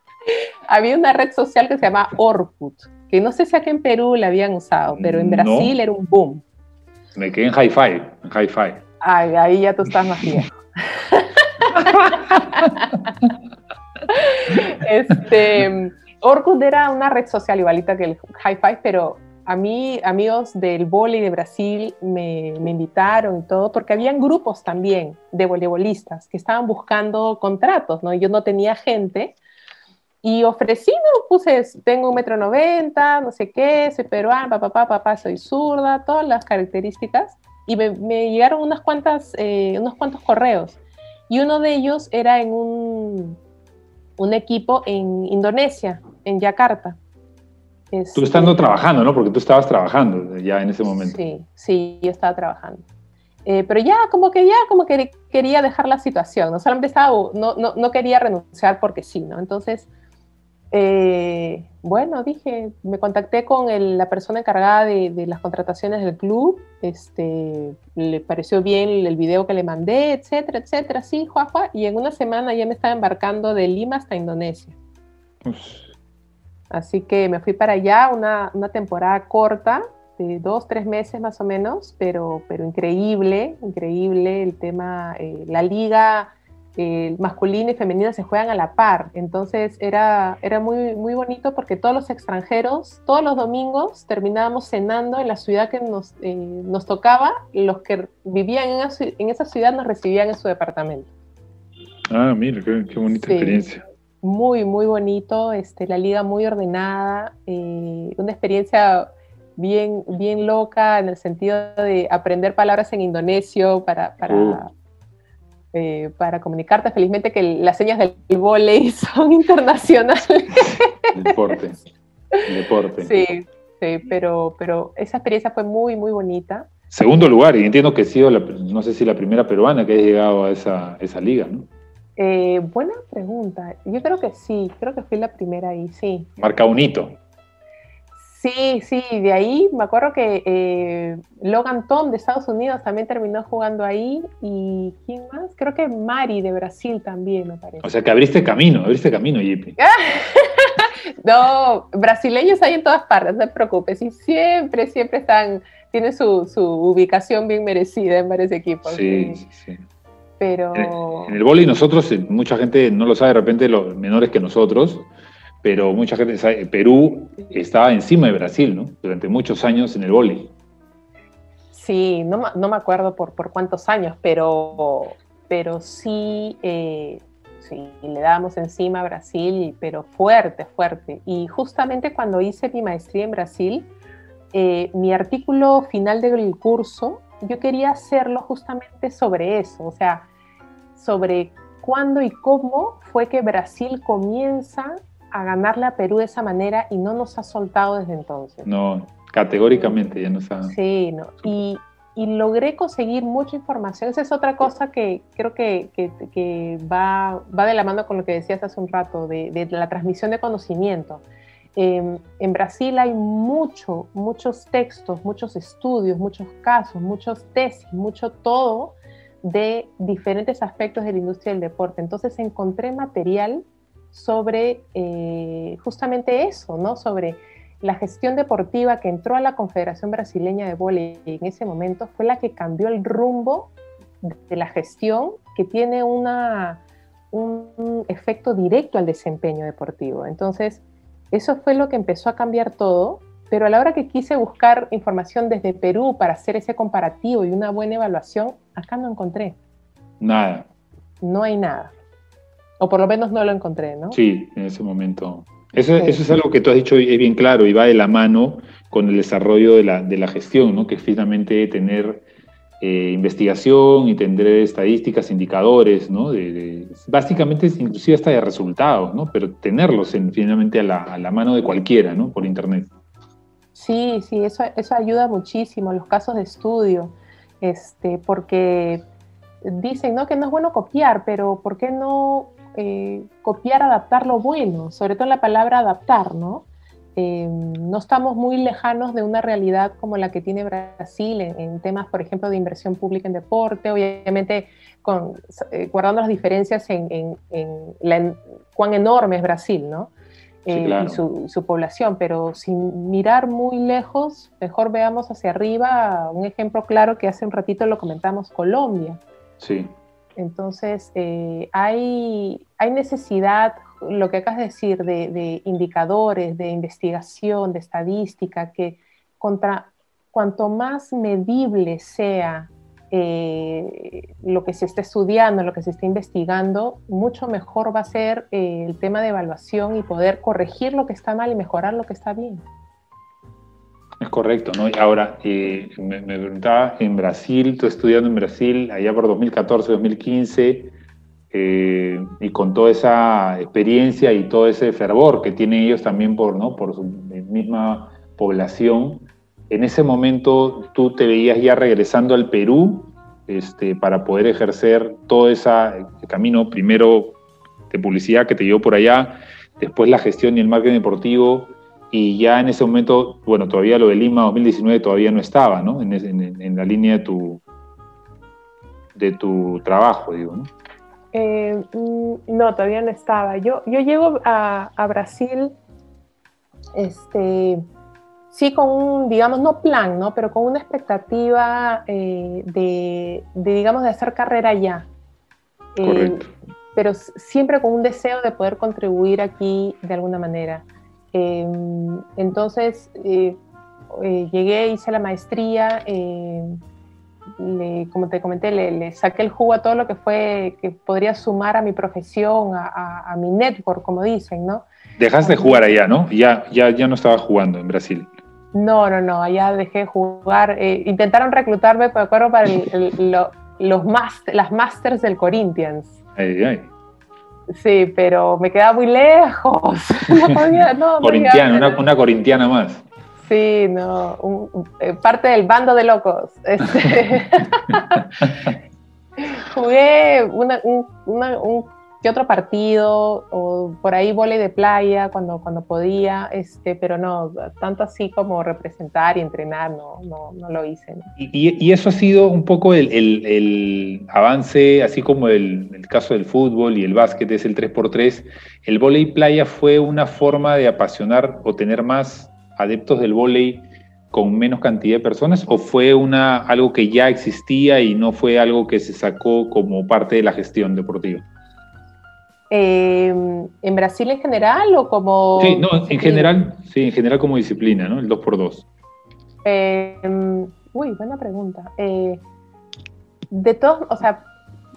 había una red social que se llama Orkut, que no sé si aquí en Perú la habían usado, pero en Brasil era un boom. Me quedé en hi-fi, en hi-fi. Ay, ahí ya tú estás más viejo. este, Orkut era una red social igualita que el hi-fi, pero a mí, amigos del vóley de Brasil me, me, invitaron y todo, porque habían grupos también de voleibolistas que estaban buscando contratos, ¿no? Yo no tenía gente, y ofrecí, no, puse, tengo un metro noventa, no sé qué, soy peruana, papá, papá, papá, soy zurda, todas las características. Y me, llegaron unas cuantas, eh, unos cuantos correos. Y uno de ellos era en un, un equipo en Indonesia, en Yakarta. tú estando trabajando, ¿no? Porque tú estabas trabajando ya en ese momento. Sí, sí, yo estaba trabajando. Eh, pero ya como que ya como que quería dejar la situación, no solamente estaba, no, no, no quería renunciar porque sí, ¿no? Entonces eh, bueno, dije, me contacté con la persona encargada de, las contrataciones del club, este, le pareció bien el video que le mandé, etcétera, etcétera, sí, juajua, y en una semana ya me estaba embarcando de Lima hasta Indonesia. Así que me fui para allá, una, temporada corta, de dos, tres meses más o menos, pero, pero increíble, increíble el tema, eh, la liga el masculino y femenino se juegan a la par. Entonces era, era muy, muy bonito porque todos los extranjeros, todos los domingos terminábamos cenando en la ciudad que nos, eh, nos tocaba. Los que vivían en, esa ciudad nos recibían en su departamento. Ah, mira, qué, bonita experiencia. Muy, muy bonito. Este, la liga muy ordenada. Eh, una experiencia bien, bien loca en el sentido de aprender palabras en indonesio para, para, eh, para comunicarte. Felizmente que las señas del volei son internacionales. Deporte. Deporte. Sí, sí, pero, pero esa experiencia fue muy, muy bonita. Segundo lugar, y entiendo que he sido, no sé si la primera peruana que ha llegado a esa, esa liga, ¿no? Eh, buena pregunta. Yo creo que sí, creo que fui la primera ahí, sí. Marca un hito. Sí, sí, de ahí me acuerdo que eh, Logan Tom de Estados Unidos también terminó jugando ahí y ¿quién más? Creo que Mari de Brasil también, me parece. O sea que abriste camino, abriste camino, Yipi. no, brasileños hay en todas partes, no te preocupes, y siempre, siempre están, tienen su, ubicación bien merecida en varios equipos. Sí, sí, sí. Pero... En, el vóley nosotros, eh, mucha gente no lo sabe de repente, los menores que nosotros, pero mucha gente sabe, Perú estaba encima de Brasil, ¿no? Durante muchos años en el vóley. Sí, no, no, me acuerdo por, por cuántos años, pero, pero sí, eh, sí, le dábamos encima a Brasil, pero fuerte, fuerte. Y justamente cuando hice mi maestría en Brasil, eh, mi artículo final del curso, yo quería hacerlo justamente sobre eso, o sea, sobre cuándo y cómo fue que Brasil comienza a ganarle a Perú de esa manera y no nos ha soltado desde entonces. No, categóricamente ya no ha... Sí, no. Y, y, logré conseguir mucha información. Esa es otra cosa que creo que, que, va, va, de la mano con lo que decías hace un rato, de, de la transmisión de conocimiento. Em, en Brasil hay mucho, muchos textos, muchos estudios, muchos casos, muchos tesis, mucho todo de diferentes aspectos de la industria del deporte. Entonces encontré material sobre eh, justamente eso, ¿no? Sobre la gestión deportiva que entró a la Confederación Brasileña de Voleibol en ese momento fue la que cambió el rumbo de la gestión que tiene una, un efecto directo al desempeño deportivo. Entonces, eso fue lo que empezó a cambiar todo, pero a la hora que quise buscar información desde Perú para hacer ese comparativo y una buena evaluación, acá no encontré. Nada. No hay nada. O por lo menos no lo encontré, ¿no? Sí, en ese momento. Eso, eso es algo que tú has dicho es bien claro y va de la mano con el desarrollo de la, de la gestión, ¿no? que es finalmente tener eh, investigación y tener estadísticas, indicadores, ¿no? De, básicamente, inclusive hasta de resultados, ¿no? pero tenerlos en, finalmente a la, a la, mano de cualquiera, ¿no? por Internet. Sí, sí, eso, eso ayuda muchísimo, los casos de estudio, este, porque dicen ¿no? que no es bueno copiar, pero ¿por qué no eh, copiar, adaptar lo bueno, sobre todo la palabra adaptar, ¿no? Eh, no estamos muy lejanos de una realidad como la que tiene Brasil en, temas, por ejemplo, de inversión pública en deporte, obviamente con, eh, guardando las diferencias en, cuán enorme es Brasil, ¿no? y su, su, población, pero sin mirar muy lejos, mejor veamos hacia arriba un ejemplo claro que hace un ratito lo comentamos, Colombia. Sí. Entonces, eh, hay, hay, necesidad, lo que acabas de decir, de, indicadores, de investigación, de estadística, que contra cuanto más medible sea eh, lo que se está estudiando, lo que se está investigando, mucho mejor va a ser eh, el tema de evaluación y poder corregir lo que está mal y mejorar lo que está bien. Es correcto, ¿no? Ahora, eh, me, preguntaba, en Brasil, tú estudiando en Brasil, allá por 2014, 2015, eh, y con toda esa experiencia y todo ese fervor que tienen ellos también por, ¿no? por su misma población, en ese momento tú te veías ya regresando al Perú este, para poder ejercer todo ese camino, primero de publicidad que te llevó por allá, después la gestión y el marketing deportivo, y ya en ese momento, bueno, todavía lo de Lima 2019 todavía no estaba, ¿no? En, en, la línea de tu, de tu trabajo, digo, ¿no? Eh, mm, no, todavía no estaba. Yo, yo llego a, a, Brasil, este, sí con un, digamos, no plan, ¿no? Pero con una expectativa eh, de, de, digamos, de hacer carrera allá. Eh, Correcto. pero siempre con un deseo de poder contribuir aquí de alguna manera. Em, entonces, eh, eh, llegué, hice la maestría, em, como te comenté, le, saqué el jugo a todo lo que fue, que podría sumar a mi profesión, a, mi network, como dicen, ¿no? Dejaste de jugar allá, ¿no? Ya, ya, ya no estaba jugando en Brasil. No, no, no, allá dejé de jugar. Eh, intentaron reclutarme, me acuerdo, para los las Masters del Corinthians. Ay, ay. Sí, pero me quedaba muy lejos. No corintiana, una, corintiana más. Sí, no, eh, parte del bando de locos. Este, jugué un, que otro partido o por ahí volei de playa cuando, cuando podía, este, pero no, tanto así como representar y entrenar, no, no, no lo hice. Y, y, eso ha sido un poco el, el, el avance, así como el, el, caso del fútbol y el básquet es el 3x3, el volei playa fue una forma de apasionar o tener más adeptos del volei con menos cantidad de personas o fue una, algo que ya existía y no fue algo que se sacó como parte de la gestión deportiva? Eh, ¿En Brasil en general o como...? Sí, no, en general, sí, en general como disciplina, ¿no? El 2x2. Eh, uy, buena pregunta. Eh, de todos, o sea,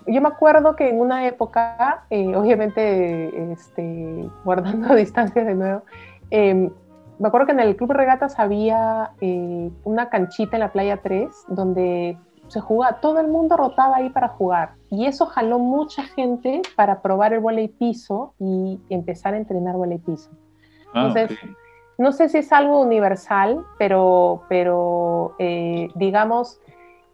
yo me acuerdo que en una época, obviamente, este, guardando distancias de nuevo, me acuerdo que en el Club Regatas había una canchita en la playa 3 donde se jugaba, todo el mundo rotaba ahí para jugar. Y eso jaló mucha gente para probar el volei piso y empezar a entrenar volei piso. Ah, Entonces, no sé si es algo universal, pero, pero eh, digamos,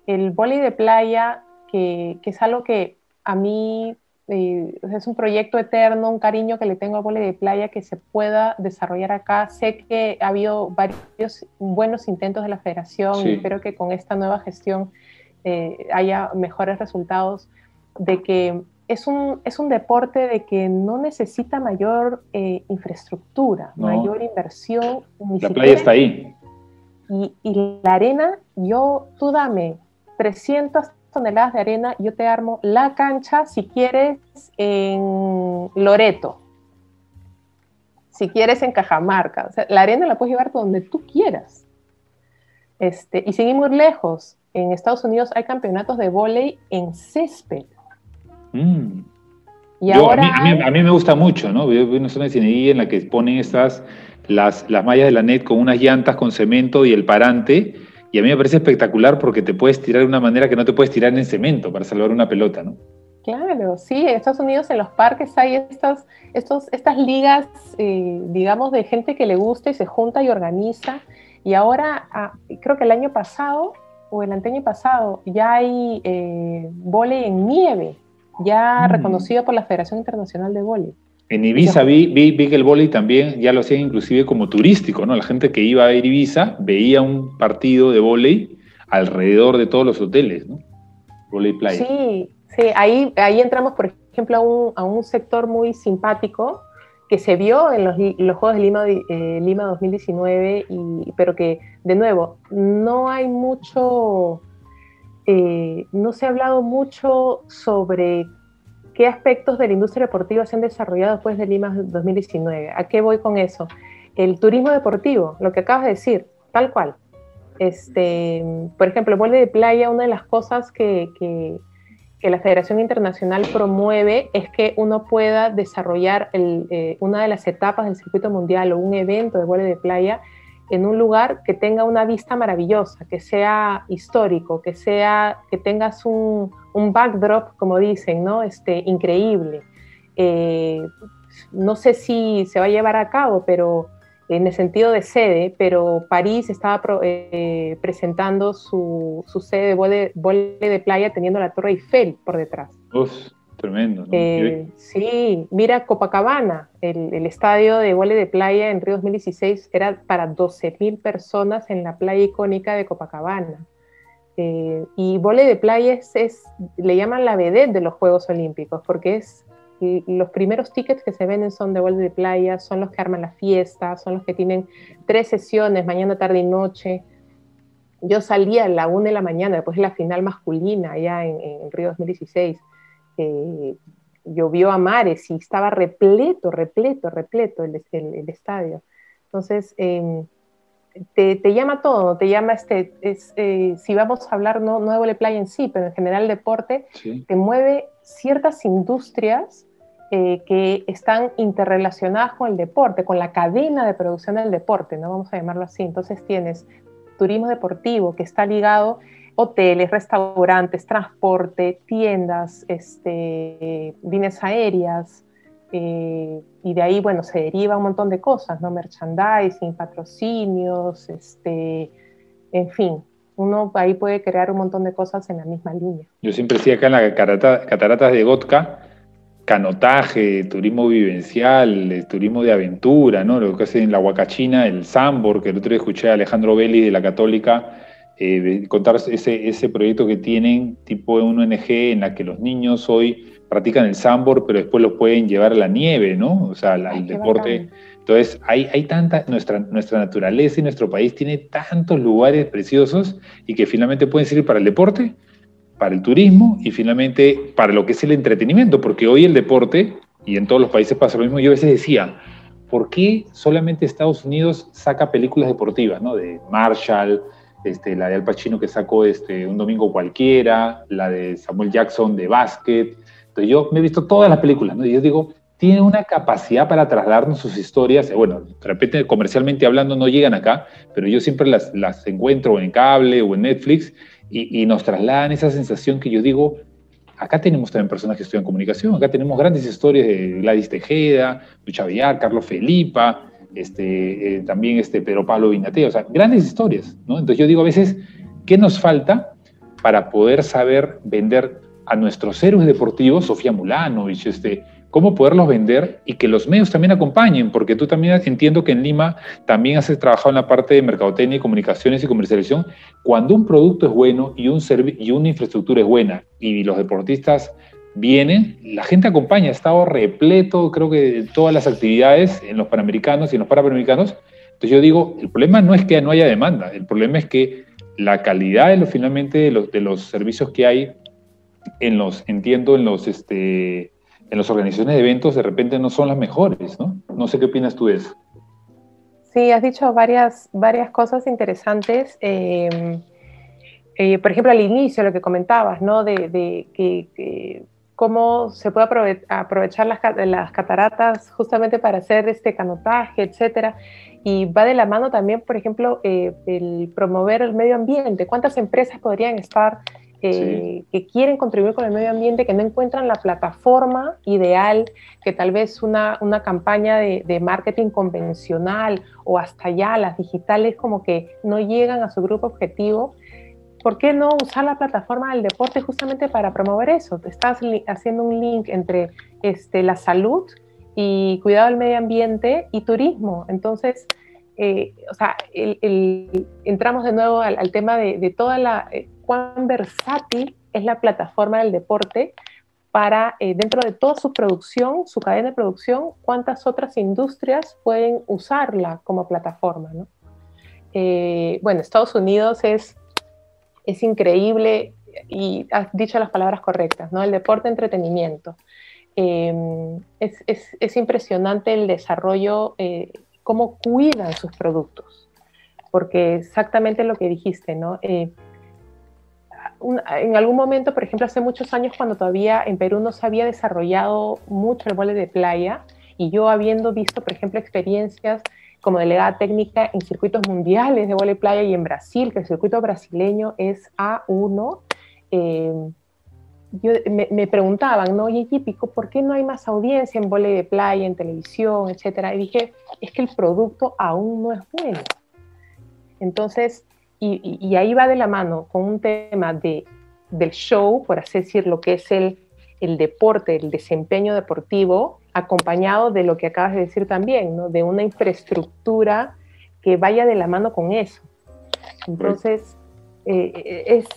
el volei de playa, que, que, es algo que a mí eh, es un proyecto eterno, un cariño que le tengo al volei de playa que se pueda desarrollar acá. Sé que ha habido varios buenos intentos de la federación y espero que con esta nueva gestión eh, haya mejores resultados de que es un, es un deporte de que no necesita mayor eh, infraestructura, mayor inversión. la playa está ahí. Y, y, la arena, yo, tú dame 300 toneladas de arena, yo te armo la cancha si quieres en Loreto, si quieres en Cajamarca. O sea, la arena la puedes llevar donde tú quieras. Este, y seguimos lejos, en Estados Unidos hay campeonatos de vóley en césped. Mm. Y ahora a, mí, me gusta mucho, ¿no? Yo una zona de cinería en la que ponen estas, las, las mallas de la net con unas llantas con cemento y el parante, y a mí me parece espectacular porque te puedes tirar de una manera que no te puedes tirar en cemento para salvar una pelota, ¿no? Claro, sí, en Estados Unidos en los parques hay estas, estos, estas ligas, eh, digamos, de gente que le gusta y se junta y organiza. Y ahora, ah, creo que el año pasado o el anteaño pasado ya hay eh, en nieve ya mm. reconocido por la Federación Internacional de Vóley. En Ibiza vi, vi, que el vóley también ya lo hacían inclusive como turístico, ¿no? La gente que iba a ir a Ibiza veía un partido de vóley alrededor de todos los hoteles, ¿no? Vóley playa. Sí, sí, ahí, ahí entramos, por ejemplo, a un, a un sector muy simpático que se vio en los, Juegos de Lima, eh, Lima 2019, y, pero que, de nuevo, no hay mucho eh, no se ha hablado mucho sobre qué aspectos de la industria deportiva se han desarrollado después de Lima 2019. ¿A qué voy con eso? El turismo deportivo, lo que acabas de decir, tal cual. Este, por ejemplo, el vuelo de playa, una de las cosas que, la Federación Internacional promueve es que uno pueda desarrollar eh, una de las etapas del circuito mundial o un evento de vuelo de playa en un lugar que tenga una vista maravillosa, que sea histórico, que sea que tengas un, un backdrop, como dicen, ¿no? Este, increíble. Eh, no sé si se va a llevar a cabo, pero en el sentido de sede, pero París estaba eh, presentando su, su, sede de vole, de playa teniendo la Torre Eiffel por detrás. Tremendo. Eh, sí, mira Copacabana, el, estadio de vole de playa en Río 2016 era para 12.000 personas en la playa icónica de Copacabana. Eh, y vole de playa es, le llaman la vedette de los Juegos Olímpicos, porque es los primeros tickets que se venden son de vole de playa, son los que arman la fiesta, son los que tienen tres sesiones, mañana, tarde y noche. Yo salía a la una de la mañana, después de la final masculina, allá en, en Río 2016 eh, llovió a mares y estaba repleto, repleto, repleto el, el, estadio. Entonces, em, te, te, llama todo, te llama este, es, eh, si vamos a hablar no, no de vole playa en sí, pero en general el deporte, te mueve ciertas industrias eh, que están interrelacionadas con el deporte, con la cadena de producción del deporte, ¿no? Vamos a llamarlo así. Entonces tienes turismo deportivo que está ligado hoteles, restaurantes, transporte, tiendas, este, líneas aéreas, eh, y de ahí, bueno, se deriva un montón de cosas, ¿no? Merchandising, patrocinios, este, en fin, uno ahí puede crear un montón de cosas en la misma línea. Yo siempre decía acá en las cataratas de Gotka, canotaje, turismo vivencial, turismo de aventura, ¿no? Lo que hacen en la Huacachina, el Sambor, que el otro día escuché a Alejandro Vélez de la Católica eh, contar ese, ese proyecto que tienen, tipo una ONG en la que los niños hoy practican el Sambor, pero después los pueden llevar a la nieve, ¿no? O sea, el deporte. Entonces, hay, hay tanta, nuestra, nuestra naturaleza y nuestro país tiene tantos lugares preciosos y que finalmente pueden servir para el deporte, para el turismo y finalmente para lo que es el entretenimiento, porque hoy el deporte, y en todos los países pasa lo mismo, yo a veces decía, ¿por qué solamente Estados Unidos saca películas deportivas, ¿no? De Marshall, este, la de Al Pacino que sacó este, Un Domingo Cualquiera, la de Samuel Jackson de básquet. Entonces yo me he visto todas las películas, ¿no? Y yo digo, tiene una capacidad para trasladarnos sus historias. Bueno, de repente comercialmente hablando no llegan acá, pero yo siempre las, las encuentro en cable o en Netflix y, nos trasladan esa sensación que yo digo, acá tenemos también personas que estudian comunicación, acá tenemos grandes historias de Gladys Tejeda, Lucha Villar, Carlos Felipa, este, eh, también este Pedro Pablo Vinateo, o sea, grandes historias, ¿no? Entonces yo digo a veces, ¿qué nos falta para poder saber vender a nuestros héroes deportivos, Sofía Mulanovich, este, cómo poderlos vender y que los medios también acompañen, porque tú también entiendo que en Lima también has trabajado en la parte de mercadotecnia y comunicaciones y comercialización. Cuando un producto es bueno y, un y una infraestructura es buena y los deportistas vienen, la gente acompaña, ha estado repleto, creo que todas las actividades en los Panamericanos y en los Parapanamericanos. Entonces yo digo, el problema no es que no haya demanda, el problema es que la calidad de los, finalmente de los, de los servicios que hay en los, entiendo, en los, este, en las organizaciones de eventos de repente no son las mejores, ¿no? No sé qué opinas tú de eso. Sí, has dicho varias, varias cosas interesantes. Em, eh, por ejemplo, al inicio, lo que comentabas, ¿no? De, que, cómo se puede aprovechar las, las, cataratas justamente para hacer este canotaje, etcétera. Y va de la mano también, por ejemplo, eh, el promover el medio ambiente. ¿Cuántas empresas podrían estar que quieren contribuir con el medio ambiente, que no encuentran la plataforma ideal, que tal vez una, una campaña de, de, marketing convencional o hasta ya las digitales como que no llegan a su grupo objetivo. ¿Por qué no usar la plataforma del deporte justamente para promover eso? Te estás haciendo un link entre este, la salud y cuidado del medio ambiente y turismo. Entonces, eh, o sea, el, entramos de nuevo al, tema de, de toda la... Cuán versátil es la plataforma del deporte para, eh, dentro de toda su producción, su cadena de producción, cuántas otras industrias pueden usarla como plataforma. ¿no? Eh, bueno, Estados Unidos es, es increíble y has dicho las palabras correctas, ¿no? El deporte entretenimiento. Eh, es, es, impresionante el desarrollo, cómo cuidan sus productos, porque exactamente lo que dijiste, ¿no? En algún momento, por ejemplo, hace muchos años, cuando todavía en Perú no se había desarrollado mucho el vole de playa, y yo habiendo visto, por ejemplo, experiencias como delegada técnica en circuitos mundiales de vole playa y en Brasil, que el circuito brasileño es A1, eh, yo, me, preguntaban, ¿no? Oye, típico, ¿por qué no hay más audiencia en vole de playa, en televisión, etcétera? Y dije, es que el producto aún no es bueno. Entonces, y, ahí va de la mano con un tema de, del show, por así decir, lo que es el, el deporte, el desempeño deportivo, acompañado de lo que acabas de decir también, ¿no? de una infraestructura que vaya de la mano con eso. Entonces, eh, es,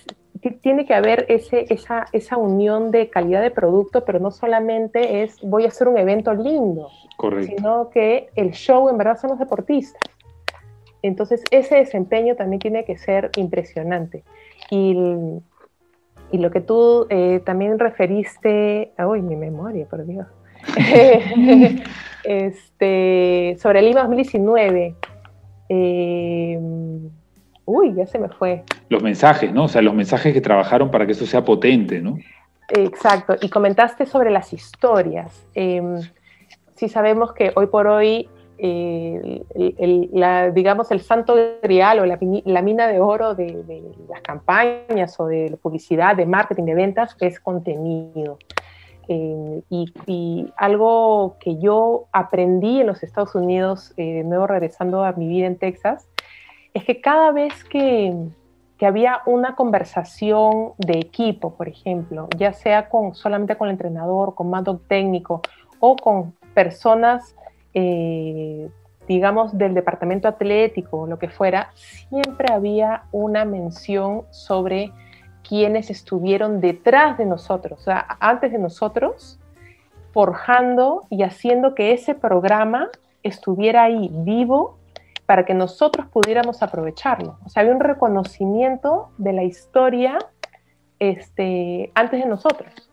tiene que haber ese, esa, esa, unión de calidad de producto, pero no solamente es voy a hacer un evento lindo, sino que el show en verdad son los deportistas. Entonces, ese desempeño también tiene que ser impresionante. Y, lo que tú eh, también referiste, uy, mi memoria, por Dios, este, sobre el Lima 2019. uy, ya se me fue. Los mensajes, ¿no? O sea, los mensajes que trabajaron para que eso sea potente, ¿no? Exacto. Y comentaste sobre las historias. Eh, sí sabemos que hoy por hoy el, la, digamos, el santo grial o la, mina de oro de, las campañas o de publicidad, de marketing, de ventas, es contenido. Eh, y, algo que yo aprendí en los Estados Unidos, eh, de nuevo regresando a mi vida en Texas, es que cada vez que, que había una conversación de equipo, por ejemplo, ya sea con, solamente con el entrenador, con mando técnico o con personas, eh, digamos, del departamento atlético o lo que fuera, siempre había una mención sobre quienes estuvieron detrás de nosotros, o sea, antes de nosotros, forjando y haciendo que ese programa estuviera ahí vivo para que nosotros pudiéramos aprovecharlo. O sea, había un reconocimiento de la historia este, antes de nosotros.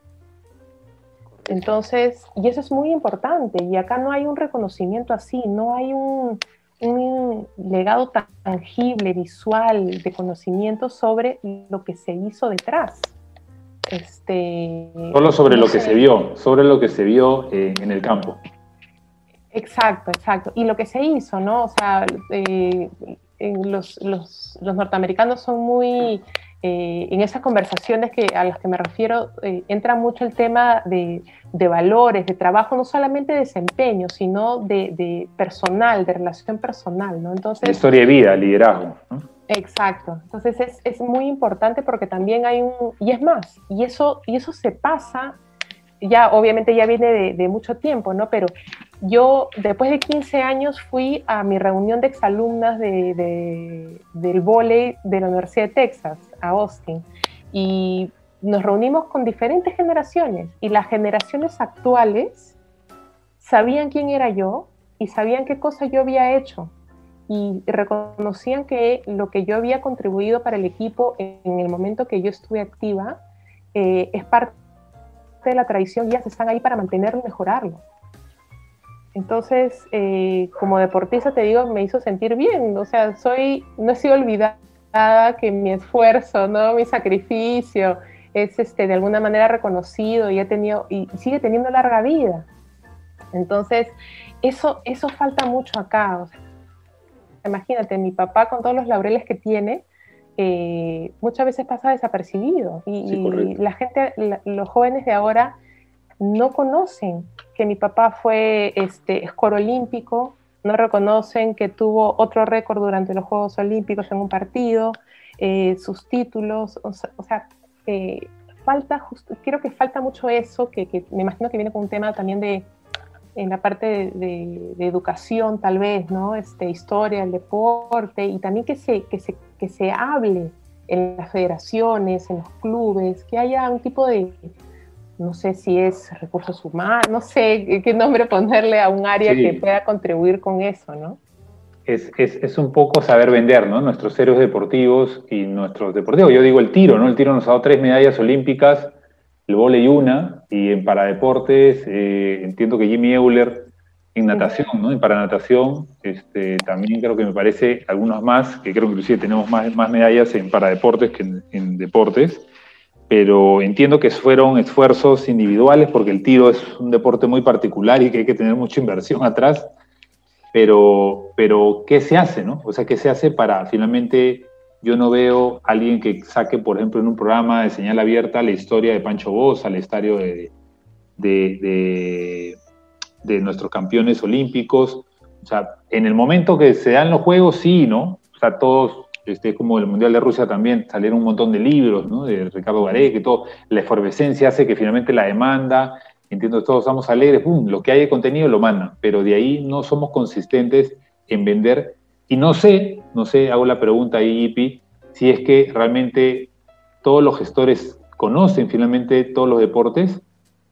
Entonces, y eso es muy importante, y acá no hay un reconocimiento así, no hay un, un legado tangible, visual, de conocimiento sobre lo que se hizo detrás. Este, Solo sobre lo que se vio, sobre lo que se vio eh, en el campo. Exacto, exacto. Y lo que se hizo, ¿no? O sea, eh, los, los, los, norteamericanos son muy, eh, en esas conversaciones que, a las que me refiero, eh, entra mucho el tema de, de, valores, de trabajo, no solamente de desempeño, sino de, de personal, de relación personal, ¿no? Entonces... historia de vida, liderazgo. ¿no? Exacto. Entonces es, es, muy importante porque también hay un... Y es más, y eso, y eso se pasa ya obviamente ya viene de, de, mucho tiempo, ¿no? Pero yo después de 15 años fui a mi reunión de exalumnas de, de, del volei de la Universidad de Texas, a Austin, y nos reunimos con diferentes generaciones y las generaciones actuales sabían quién era yo y sabían qué cosa yo había hecho y reconocían que lo que yo había contribuido para el equipo en el momento que yo estuve activa eh, es parte de la tradición y ya están ahí para mantenerlo y mejorarlo. Entonces, eh, como deportista, te digo, me hizo sentir bien. O sea, soy, no he sido olvidada que mi esfuerzo, ¿no? mi sacrificio es este, de alguna manera reconocido y, he tenido, y sigue teniendo larga vida. Entonces, eso, eso falta mucho acá. O sea, imagínate, mi papá con todos los laureles que tiene, eh, muchas veces pasa desapercibido y, y la gente, la, los jóvenes de ahora no conocen que mi papá fue este, escoro olímpico, no reconocen que tuvo otro récord durante los Juegos Olímpicos en un partido, eh, sus títulos, o sea, eh, falta, justo, creo que falta mucho eso, que, que, me imagino que viene con un tema también de, en la parte de, de, de, educación tal vez, ¿no? Este, historia, el deporte, y también que se, que, se, que se hable en las federaciones, en los clubes, que haya un tipo de, no sé si es recursos humanos, no sé qué nombre ponerle a un área sí. que pueda contribuir con eso, ¿no? Es, es, es, un poco saber vender, ¿no? Nuestros héroes deportivos y nuestros deportivos. Yo digo el tiro, ¿no? El tiro nos ha dado tres medallas olímpicas, el vóley una, y en paradeportes eh, entiendo que Jimmy Euler en natación, ¿no? En paranatación, este, también creo que me parece algunos más, que creo que inclusive tenemos más, más medallas en paradeportes que en, en deportes pero entiendo que fueron esfuerzos individuales porque el tiro es un deporte muy particular y que hay que tener mucha inversión atrás, pero, pero ¿qué se hace, no? O sea, ¿qué se hace para finalmente, yo no veo a alguien que saque, por ejemplo, en un programa de señal abierta la historia de Pancho Bosa, la historia de, de, de, de nuestros campeones olímpicos, o sea, en el momento que se dan los juegos, sí, ¿no? O sea, todos este, como el Mundial de Rusia también salieron un montón de libros, ¿no? De Ricardo Gareca que todo, la efervescencia hace que finalmente la demanda, entiendo, todos estamos alegres, ¡pum! lo que hay de contenido lo mandan, pero de ahí no somos consistentes en vender. Y no sé, no sé, hago la pregunta ahí, Ipi, si es que realmente todos los gestores conocen finalmente todos los deportes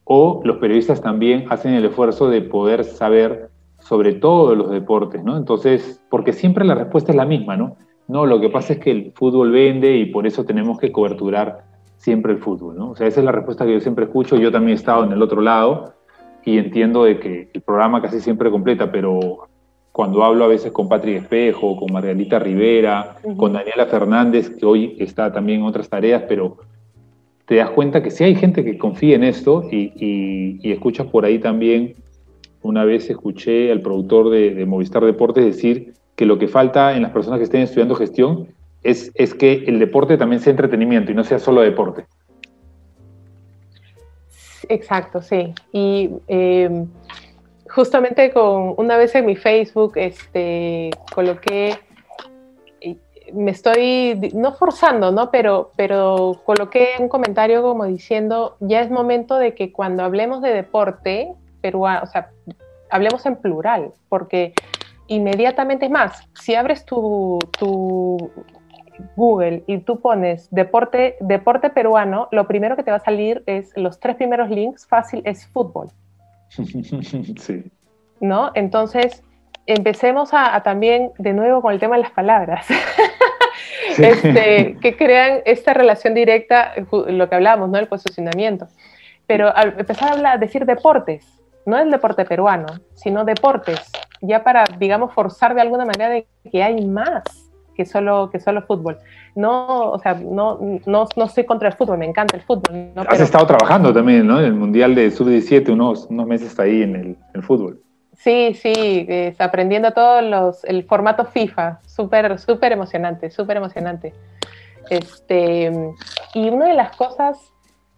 o los periodistas también hacen el esfuerzo de poder saber sobre todos los deportes, ¿no? Entonces, porque siempre la respuesta es la misma, ¿no? No, lo que pasa es que el fútbol vende y por eso tenemos que coberturar siempre el fútbol, ¿no? O sea, esa es la respuesta que yo siempre escucho. Yo también he estado en el otro lado y entiendo de que el programa casi siempre completa, pero cuando hablo a veces con Patrick Espejo, con Margarita Rivera, uh -huh. con Daniela Fernández, que hoy está también en otras tareas, pero te das cuenta que sí hay gente que confía en esto y, y, y escuchas por ahí también, una vez escuché al productor de, de Movistar Deportes decir que lo que falta en las personas que estén estudiando gestión es, es que el deporte también sea entretenimiento y no sea solo deporte. Exacto, sí. Y eh, justamente con una vez en mi Facebook este, coloqué me estoy, no forzando, ¿no? Pero, pero coloqué un comentario como diciendo, ya es momento de que cuando hablemos de deporte peruano, o sea, hablemos en plural, porque inmediatamente es más, si abres tu, tu Google y tú pones deporte, deporte peruano, lo primero que te va a salir es los tres primeros links, fácil, es fútbol. Sí. ¿No? Entonces, empecemos a, también de nuevo con el tema de las palabras. este, que crean esta relación directa, lo que hablábamos, ¿no? El posicionamiento. Pero al empezar a hablar, decir deportes, no el deporte peruano, sino deportes, ya para, digamos, forzar de alguna manera de que hay más que solo, que solo fútbol. No, o sea, no, no, no estoy contra el fútbol, me encanta el fútbol. Has estado trabajando también, ¿no? En el Mundial de Sub-17, unos, unos meses ahí en el, el fútbol. Sí, sí, aprendiendo todo los, el formato FIFA, súper, súper emocionante, súper emocionante. Este, y una de las cosas,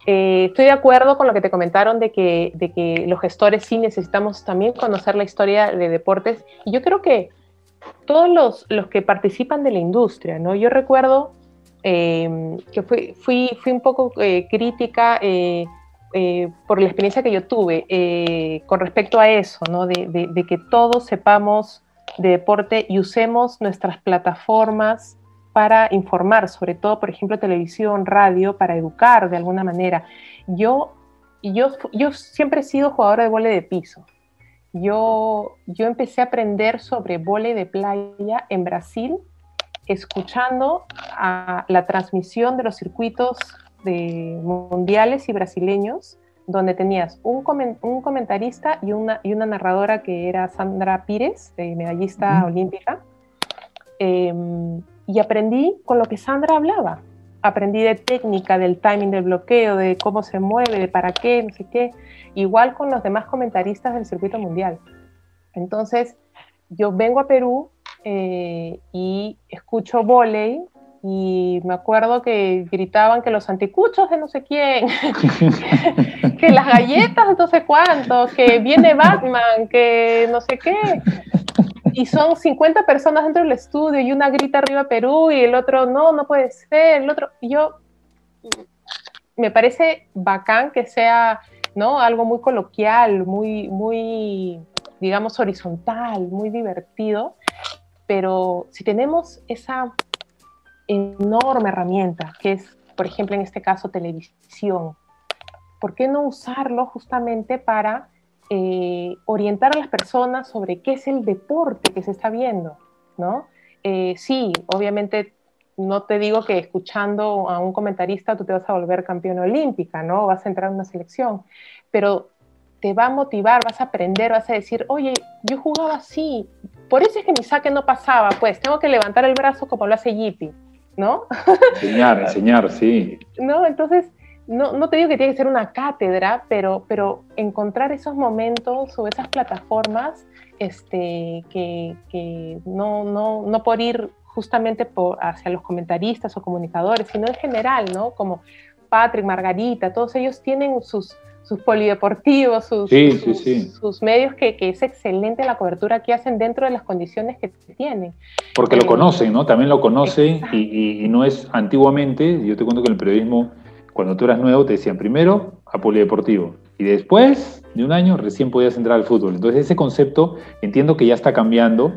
eh, estoy de acuerdo con lo que te comentaron de que, de los gestores sí necesitamos también conocer la historia de deportes. Y yo creo que todos los, que participan de la industria, ¿no? Yo recuerdo eh, que fui, un poco eh, crítica eh, por la experiencia que yo tuve con respecto a eso, ¿no? de, que todos sepamos de deporte y usemos nuestras plataformas para informar, sobre todo, por ejemplo, televisión, radio, para educar de alguna manera. Yo, yo, yo siempre he sido jugadora de vole de piso. Yo, yo empecé a aprender sobre vole de playa en Brasil, escuchando a la transmisión de los circuitos de mundiales y brasileños, donde tenías un, un comentarista y una, y una narradora que era Sandra Pires, medallista olímpica. Em, y aprendí con lo que Sandra hablaba. Aprendí de técnica, del timing del bloqueo, de cómo se mueve, de para qué, no sé qué. Igual con los demás comentaristas del circuito mundial. Entonces, yo vengo a Perú eh, y escucho volei y me acuerdo que gritaban que los anticuchos de no sé quién, que las galletas de no sé cuánto, que viene Batman, que no sé qué. Y son 50 personas dentro del estudio y una grita arriba Perú y el otro no, no puede ser, el otro. Yo me parece bacán que sea ¿no? algo muy coloquial, muy, muy, digamos, horizontal, muy divertido, pero si tenemos esa enorme herramienta, que es, por ejemplo, en este caso, televisión. ¿Por qué no usarlo justamente para eh, orientar a las personas sobre qué es el deporte que se está viendo? ¿no? Eh, sí, obviamente no te digo que escuchando a un comentarista tú te vas a volver campeón olímpica, ¿no? Vas a entrar en una selección, pero te va a motivar, vas a aprender, vas a decir, oye, yo jugaba así, por eso es que mi saque no pasaba, pues tengo que levantar el brazo como lo hace Yipi. ¿no? Enseñar, enseñar, sí. No, entonces, no, no, te digo que tiene que ser una cátedra, pero, pero encontrar esos momentos o esas plataformas este, que, que no, no, no por ir justamente por, hacia los comentaristas o comunicadores, sino en general, ¿no? Como Patrick, Margarita, todos ellos tienen sus, sus polideportivos, sus, sus, medios, que, que, es excelente la cobertura que hacen dentro de las condiciones que tienen. Porque lo eh, conocen, ¿no? También lo conocen y, y, no es antiguamente, yo te cuento que en el periodismo, cuando tú eras nuevo, te decían primero a polideportivo y después de un año recién podías entrar al fútbol. Entonces ese concepto entiendo que ya está cambiando,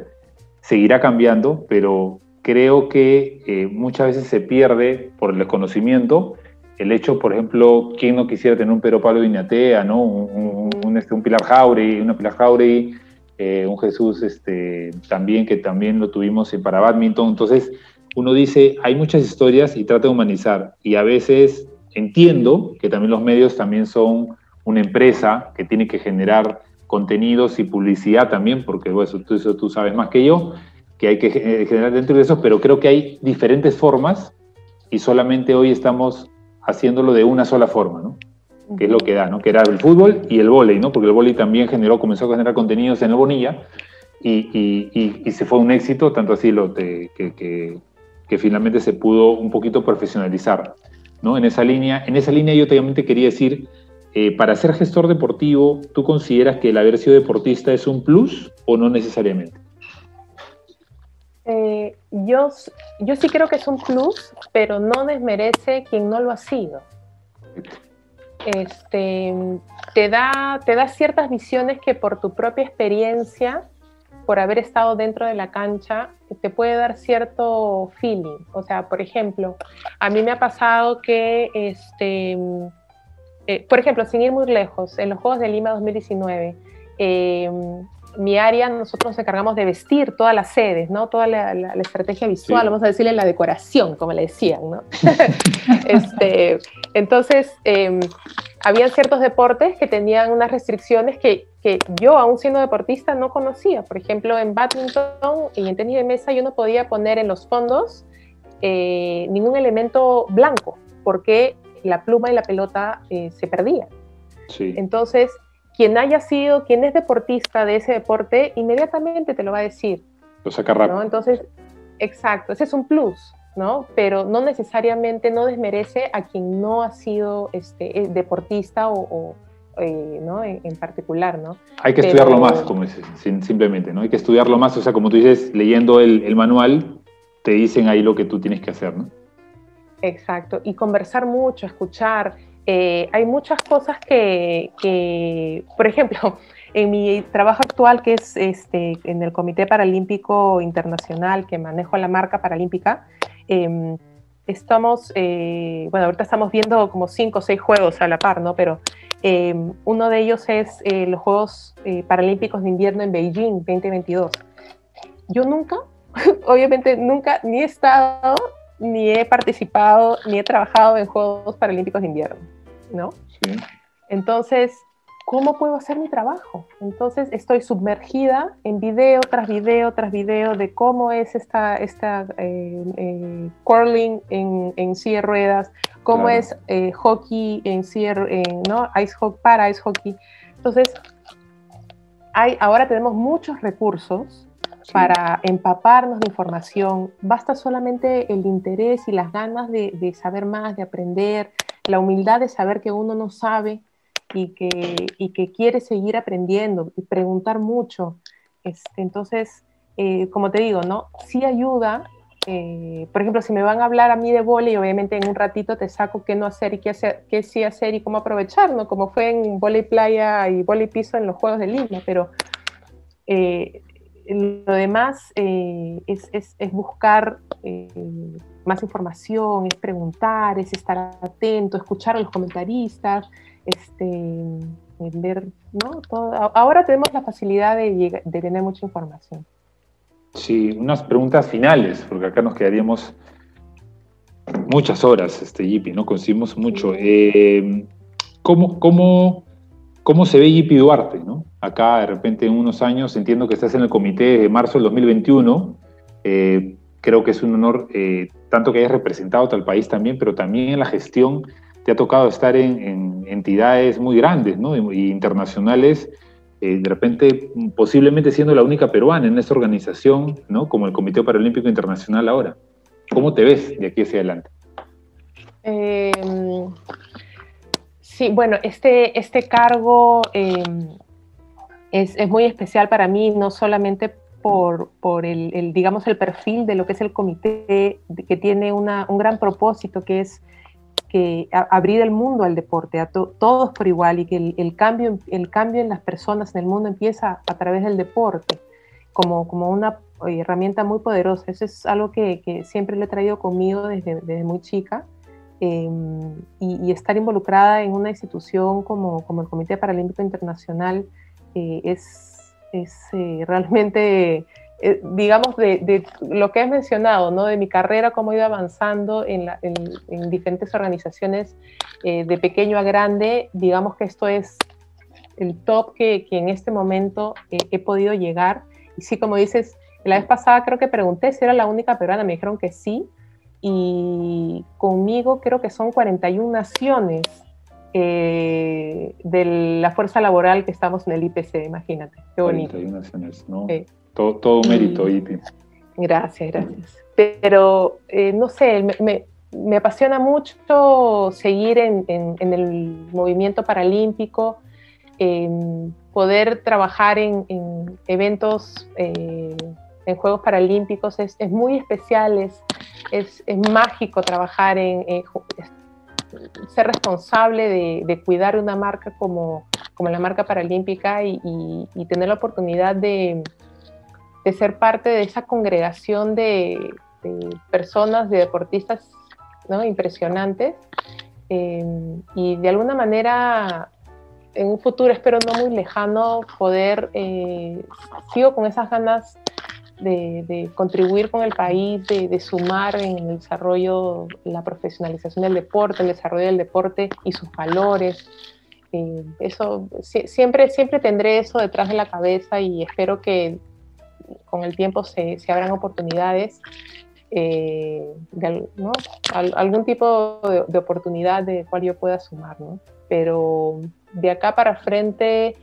seguirá cambiando, pero creo que eh, muchas veces se pierde por el desconocimiento el hecho, por ejemplo, quién no quisiera tener un Pedro Pablo Viñatea, ¿no? Un, este, un Pilar Jauregui, una Pilar Jauregui, eh, un Jesús este, también, que también lo tuvimos para badminton. Entonces, uno dice, hay muchas historias y trata de humanizar. Y a veces entiendo que también los medios también son una empresa que tiene que generar contenidos y publicidad también, porque bueno, eso, eso tú sabes más que yo, que hay que generar dentro de eso, pero creo que hay diferentes formas y solamente hoy estamos haciéndolo de una sola forma, ¿no? Que es lo que da, ¿no? Que era el fútbol y el vóley, ¿no? Porque el vóley también generó, comenzó a generar contenidos en el Bonilla y, y, se fue un éxito, tanto así lo que, que, que, finalmente se pudo un poquito profesionalizar, ¿no? En esa línea, en esa línea yo también te quería decir, eh, para ser gestor deportivo, ¿tú consideras que el haber sido deportista es un plus o no necesariamente? Eh, yo, yo sí creo que es un plus, pero no desmerece quien no lo ha sido. Este, te, da, te da ciertas visiones que por tu propia experiencia, por haber estado dentro de la cancha, te puede dar cierto feeling. O sea, por ejemplo, a mí me ha pasado que, este, eh, por ejemplo, sin ir muy lejos, en los Juegos de Lima 2019, eh, mi área, nosotros nos encargamos de vestir todas las sedes, ¿no? Toda la, estrategia visual, vamos a decirle la decoración, como le decían, ¿no? este, entonces, eh, habían ciertos deportes que tenían unas restricciones que, que, yo, aún siendo deportista, no conocía. Por ejemplo, en badminton y en tenis de mesa yo no podía poner en los fondos eh, ningún elemento blanco, porque la pluma y la pelota eh, se perdían. Sí. Entonces, quien haya sido, quien es deportista de ese deporte, inmediatamente te lo va a decir. Lo saca rápido. Entonces, exacto, ese es un plus, ¿no? Pero no necesariamente no desmerece a quien no ha sido este, eh, deportista o, eh, ¿no? En, particular, ¿no? Hay que estudiarlo más, como dices, simplemente, ¿no? Hay que estudiarlo más, o sea, como tú dices, leyendo el, el manual, te dicen ahí lo que tú tienes que hacer, ¿no? Exacto, y conversar mucho, escuchar, eh, hay muchas cosas que, por ejemplo, en mi trabajo actual, que es este, en el Comité Paralímpico Internacional, que manejo la marca paralímpica, em, estamos, eh, bueno, ahorita estamos viendo como cinco o seis juegos a la par, ¿no? Pero em, uno de ellos es eh, los Juegos Paralímpicos de Invierno en Beijing 2022. Yo nunca, obviamente nunca, ni he estado, ni he participado, ni he trabajado en Juegos Paralímpicos de Invierno. ¿no? Entonces, ¿cómo puedo hacer mi trabajo? Entonces, estoy sumergida en video tras video tras video de cómo es esta, esta eh, eh, curling en, en silla de ruedas, cómo es eh, hockey en silla, ¿no? Ice hockey para ice hockey. Entonces, hay, ahora tenemos muchos recursos para empaparnos de información. Basta solamente el interés y las ganas de, de saber más, de aprender, la humildad de saber que uno no sabe y que, y que quiere seguir aprendiendo y preguntar mucho. Este, entonces, eh, como te digo, ¿no? Sí ayuda. Eh, por ejemplo, si me van a hablar a mí de volei, obviamente en un ratito te saco qué no hacer y qué, hacer, qué sí hacer y cómo aprovechar, ¿no? Como fue en volei playa y volei piso en los Juegos de Lima, pero eh, lo demás es, es, es, buscar más información, es preguntar, es estar atento, escuchar a los comentaristas, este, ver, ¿no? ahora tenemos la facilidad de, de, tener mucha información. Sí, unas preguntas finales, porque acá nos quedaríamos muchas horas, este Yipi, ¿no? Conseguimos mucho. Eh, ¿cómo, cómo, cómo, se ve Yipi Duarte, ¿no? Acá, de repente, en unos años, entiendo que estás en el comité de marzo del 2021. Eh, creo que es un honor eh, tanto que hayas representado al país también, pero también en la gestión te ha tocado estar en, entidades muy grandes ¿no? y, internacionales, eh, de repente posiblemente siendo la única peruana en esta organización, ¿no? como el Comité Paralímpico Internacional ahora. ¿Cómo te ves de aquí hacia adelante? Em, sí, bueno, este, este cargo em, es, es, muy especial para mí, no solamente por, el, digamos, el perfil de lo que es el comité, que tiene un gran propósito, que es que abrir el mundo al deporte, a todos por igual, y que el, cambio, el cambio en las personas, en el mundo, empieza a través del deporte, como, como una herramienta muy poderosa. Eso es algo que, siempre le he traído conmigo desde, desde muy chica. Em, y, estar involucrada en una institución como, como el Comité Paralímpico Internacional eh, es es eh, realmente, eh, digamos, de, lo que has mencionado, ¿no? De mi carrera, cómo he ido avanzando en, diferentes organizaciones eh, de pequeño a grande, digamos que esto es el top que, en este momento he podido llegar. Y sí, como dices, la vez pasada creo que pregunté si era la única peruana, me dijeron que sí, y conmigo creo que son 41 naciones eh, de la fuerza laboral que estamos en el IPC, imagínate. Qué bonito. ¿no? Todo, todo mérito, IPI. Gracias, gracias. Pero, eh, no sé, me, me, apasiona mucho seguir en, en, el movimiento paralímpico, poder trabajar en, eventos eh, en Juegos Paralímpicos es, es muy especial, es, es, mágico trabajar en, ser responsable de, de, cuidar una marca como, como la marca paralímpica y, y, tener la oportunidad de, de, ser parte de esa congregación de, personas, de deportistas ¿no? impresionantes. Eh, y de alguna manera en un futuro, espero no muy lejano, poder, eh, sigo con esas ganas de, contribuir con el país, de, sumar en el desarrollo, la profesionalización del deporte, el desarrollo del deporte y sus valores. Eh, eso, siempre, siempre tendré eso detrás de la cabeza y espero que con el tiempo se, se abran oportunidades, eh, de, algún tipo de, de, oportunidad de cual yo pueda sumar, ¿no? Pero de acá para frente,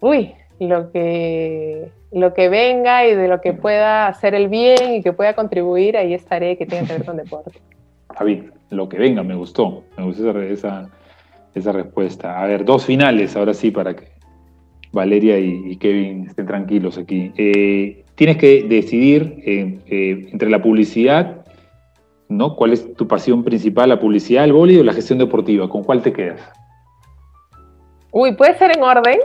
uy, lo que, lo que venga y de lo que pueda hacer el bien y que pueda contribuir, ahí estaré, que tenga que ver con deporte. Javi, lo que venga, me gustó, me gustó esa, esa, respuesta. A ver, dos finales, ahora sí, para que Valeria y, Kevin estén tranquilos aquí. Eh, tienes que decidir eh, eh, entre la publicidad, ¿no? ¿Cuál es tu pasión principal, la publicidad, el boli o la gestión deportiva? ¿Con cuál te quedas? Uy, ¿puede ser en orden?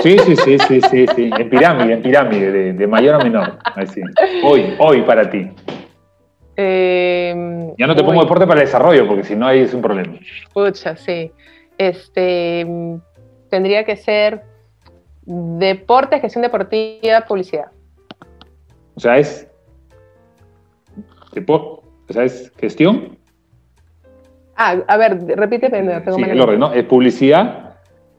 Sí, sí, sí, sí, sí, sí. En pirámide, en pirámide, de, mayor a menor. Así. Hoy, hoy para ti. Em, ya no te pongo deporte para el desarrollo, porque si no ahí es un problema. Pucha, sí. Este tendría que ser deporte, gestión deportiva, publicidad. O sea, es. o sea, es gestión. Ah, a ver, repíteme. Tengo sí, el orden, ¿no? Es publicidad,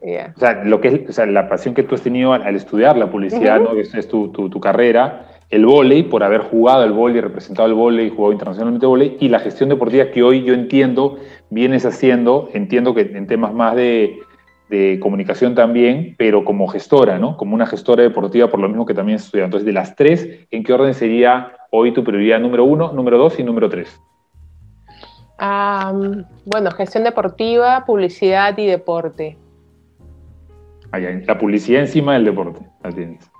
o sea, lo que es, o sea, la pasión que tú has tenido al, estudiar la publicidad, ¿no? es, es tu, tu, carrera, el vóley, por haber jugado el vóley, representado el vóley, jugado internacionalmente vóley, y la gestión deportiva que hoy yo entiendo vienes haciendo, entiendo que en temas más de, de comunicación también, pero como gestora, ¿no? Como una gestora deportiva, por lo mismo que también has estudiado. Entonces, de las tres, ¿en qué orden sería hoy tu prioridad número uno, número dos y número tres? bueno, gestión deportiva, publicidad y deporte la publicidad encima del deporte, la tienes.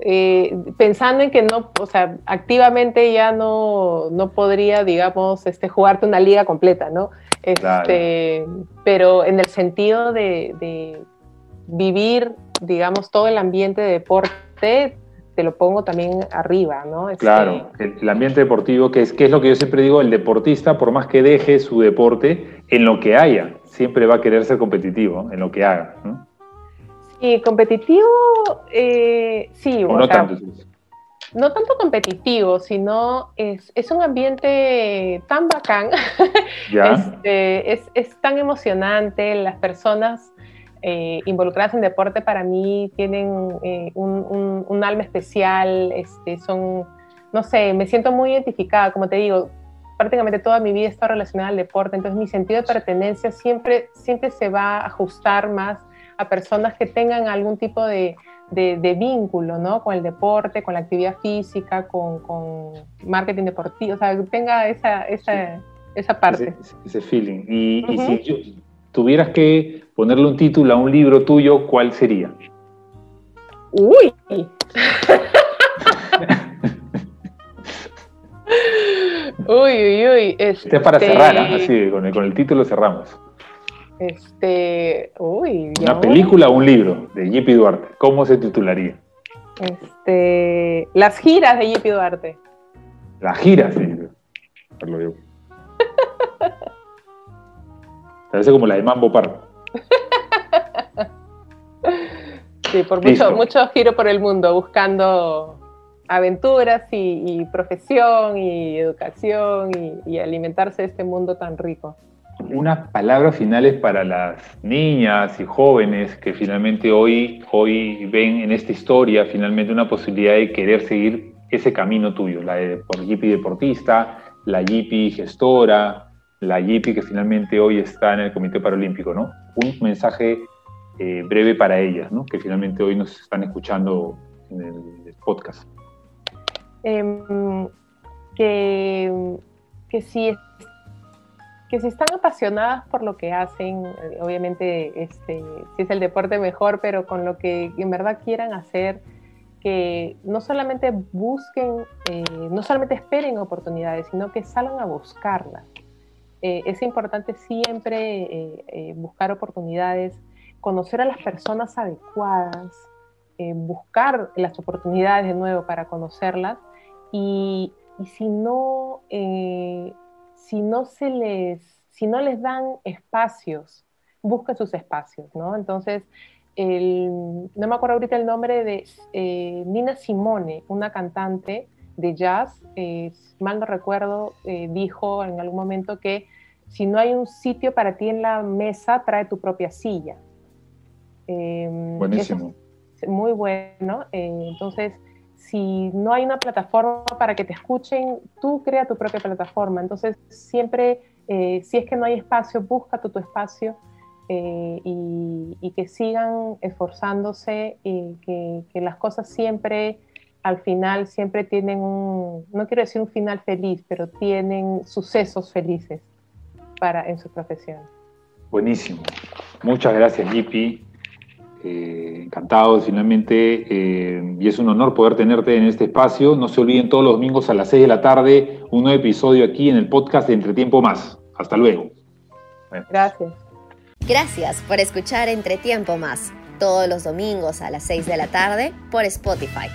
Eh, pensando en que no, o sea, activamente ya no, no podría, digamos, este, jugarte una liga completa, ¿no? Este, Pero en el sentido de, vivir, digamos, todo el ambiente de deporte, te lo pongo también arriba, ¿no? Este, claro, el, ambiente deportivo, que es, que es lo que yo siempre digo, el deportista, por más que deje su deporte, en lo que haya, siempre va a querer ser competitivo, en lo que haga, ¿no? Y competitivo, eh, sí. no tanto. No tanto competitivo, sino es, es un ambiente tan bacán, este, es, es, tan emocionante, las personas eh, involucradas en deporte para mí tienen eh, un, un, alma especial, este, son, no sé, me siento muy identificada, como te digo, prácticamente toda mi vida está relacionada al deporte, entonces mi sentido de pertenencia siempre, siempre se va a ajustar más a personas que tengan algún tipo de, vínculo, ¿no? Con el deporte, con la actividad física, con, marketing deportivo, o sea, que tenga esa, esa, parte. Ese, feeling. Y, si tuvieras que ponerle un título a un libro tuyo, ¿cuál sería? Uy. uy, uy, uy. Este... es para cerrar, ¿eh? así, con el, con el título cerramos. Este, uy, ¿Una película o un libro de J.P. Duarte? ¿Cómo se titularía? Este, las giras de J.P. Duarte. Las giras, sí. Lo digo. Parece como la de Mambo Park. sí, por mucho, mucho giro por el mundo, buscando aventuras y, profesión y educación y alimentarse de este mundo tan rico unas palabras finales para las niñas y jóvenes que finalmente hoy, hoy ven en esta historia finalmente una posibilidad de querer seguir ese camino tuyo, la de por Yipi deportista, la Yipi gestora, la Yipi que finalmente hoy está en el Comité Paralímpico, ¿no? Un mensaje eh, breve para ellas, ¿no? Que finalmente hoy nos están escuchando en el podcast. Em, que, que si que si están apasionadas por lo que hacen, eh, obviamente este, si es el deporte mejor, pero con lo que en verdad quieran hacer, que no solamente busquen, eh, no solamente esperen oportunidades, sino que salgan a buscarlas. Eh, es importante siempre eh, buscar oportunidades, conocer a las personas adecuadas, buscar las oportunidades de nuevo para conocerlas y, y si, no, si, no se les, si no les dan espacios, busquen sus espacios, ¿no? Entonces, no me acuerdo ahorita el nombre de eh, Nina Simone, una cantante de jazz, eh, mal no recuerdo, eh, dijo en algún momento que si no hay un sitio para ti en la mesa, trae tu propia silla. Em, Buenísimo. muy bueno. entonces, si no hay una plataforma para que te escuchen, tú crea tu propia plataforma. Entonces, siempre, si es que no hay espacio, busca tu espacio eh, y, que sigan esforzándose y que, las cosas siempre, al final, siempre tienen un, no quiero decir un final feliz, pero tienen sucesos felices para, en su profesión. Buenísimo. Muchas gracias, Lipi. Eh, encantado, finalmente, eh, y es un honor poder tenerte en este espacio. No se olviden todos los domingos a las 6 de la tarde, un nuevo episodio aquí en el podcast de Entretiempo Más. Hasta luego. Gracias. Gracias por escuchar Entre Tiempo Más, todos los domingos a las 6 de la tarde por Spotify.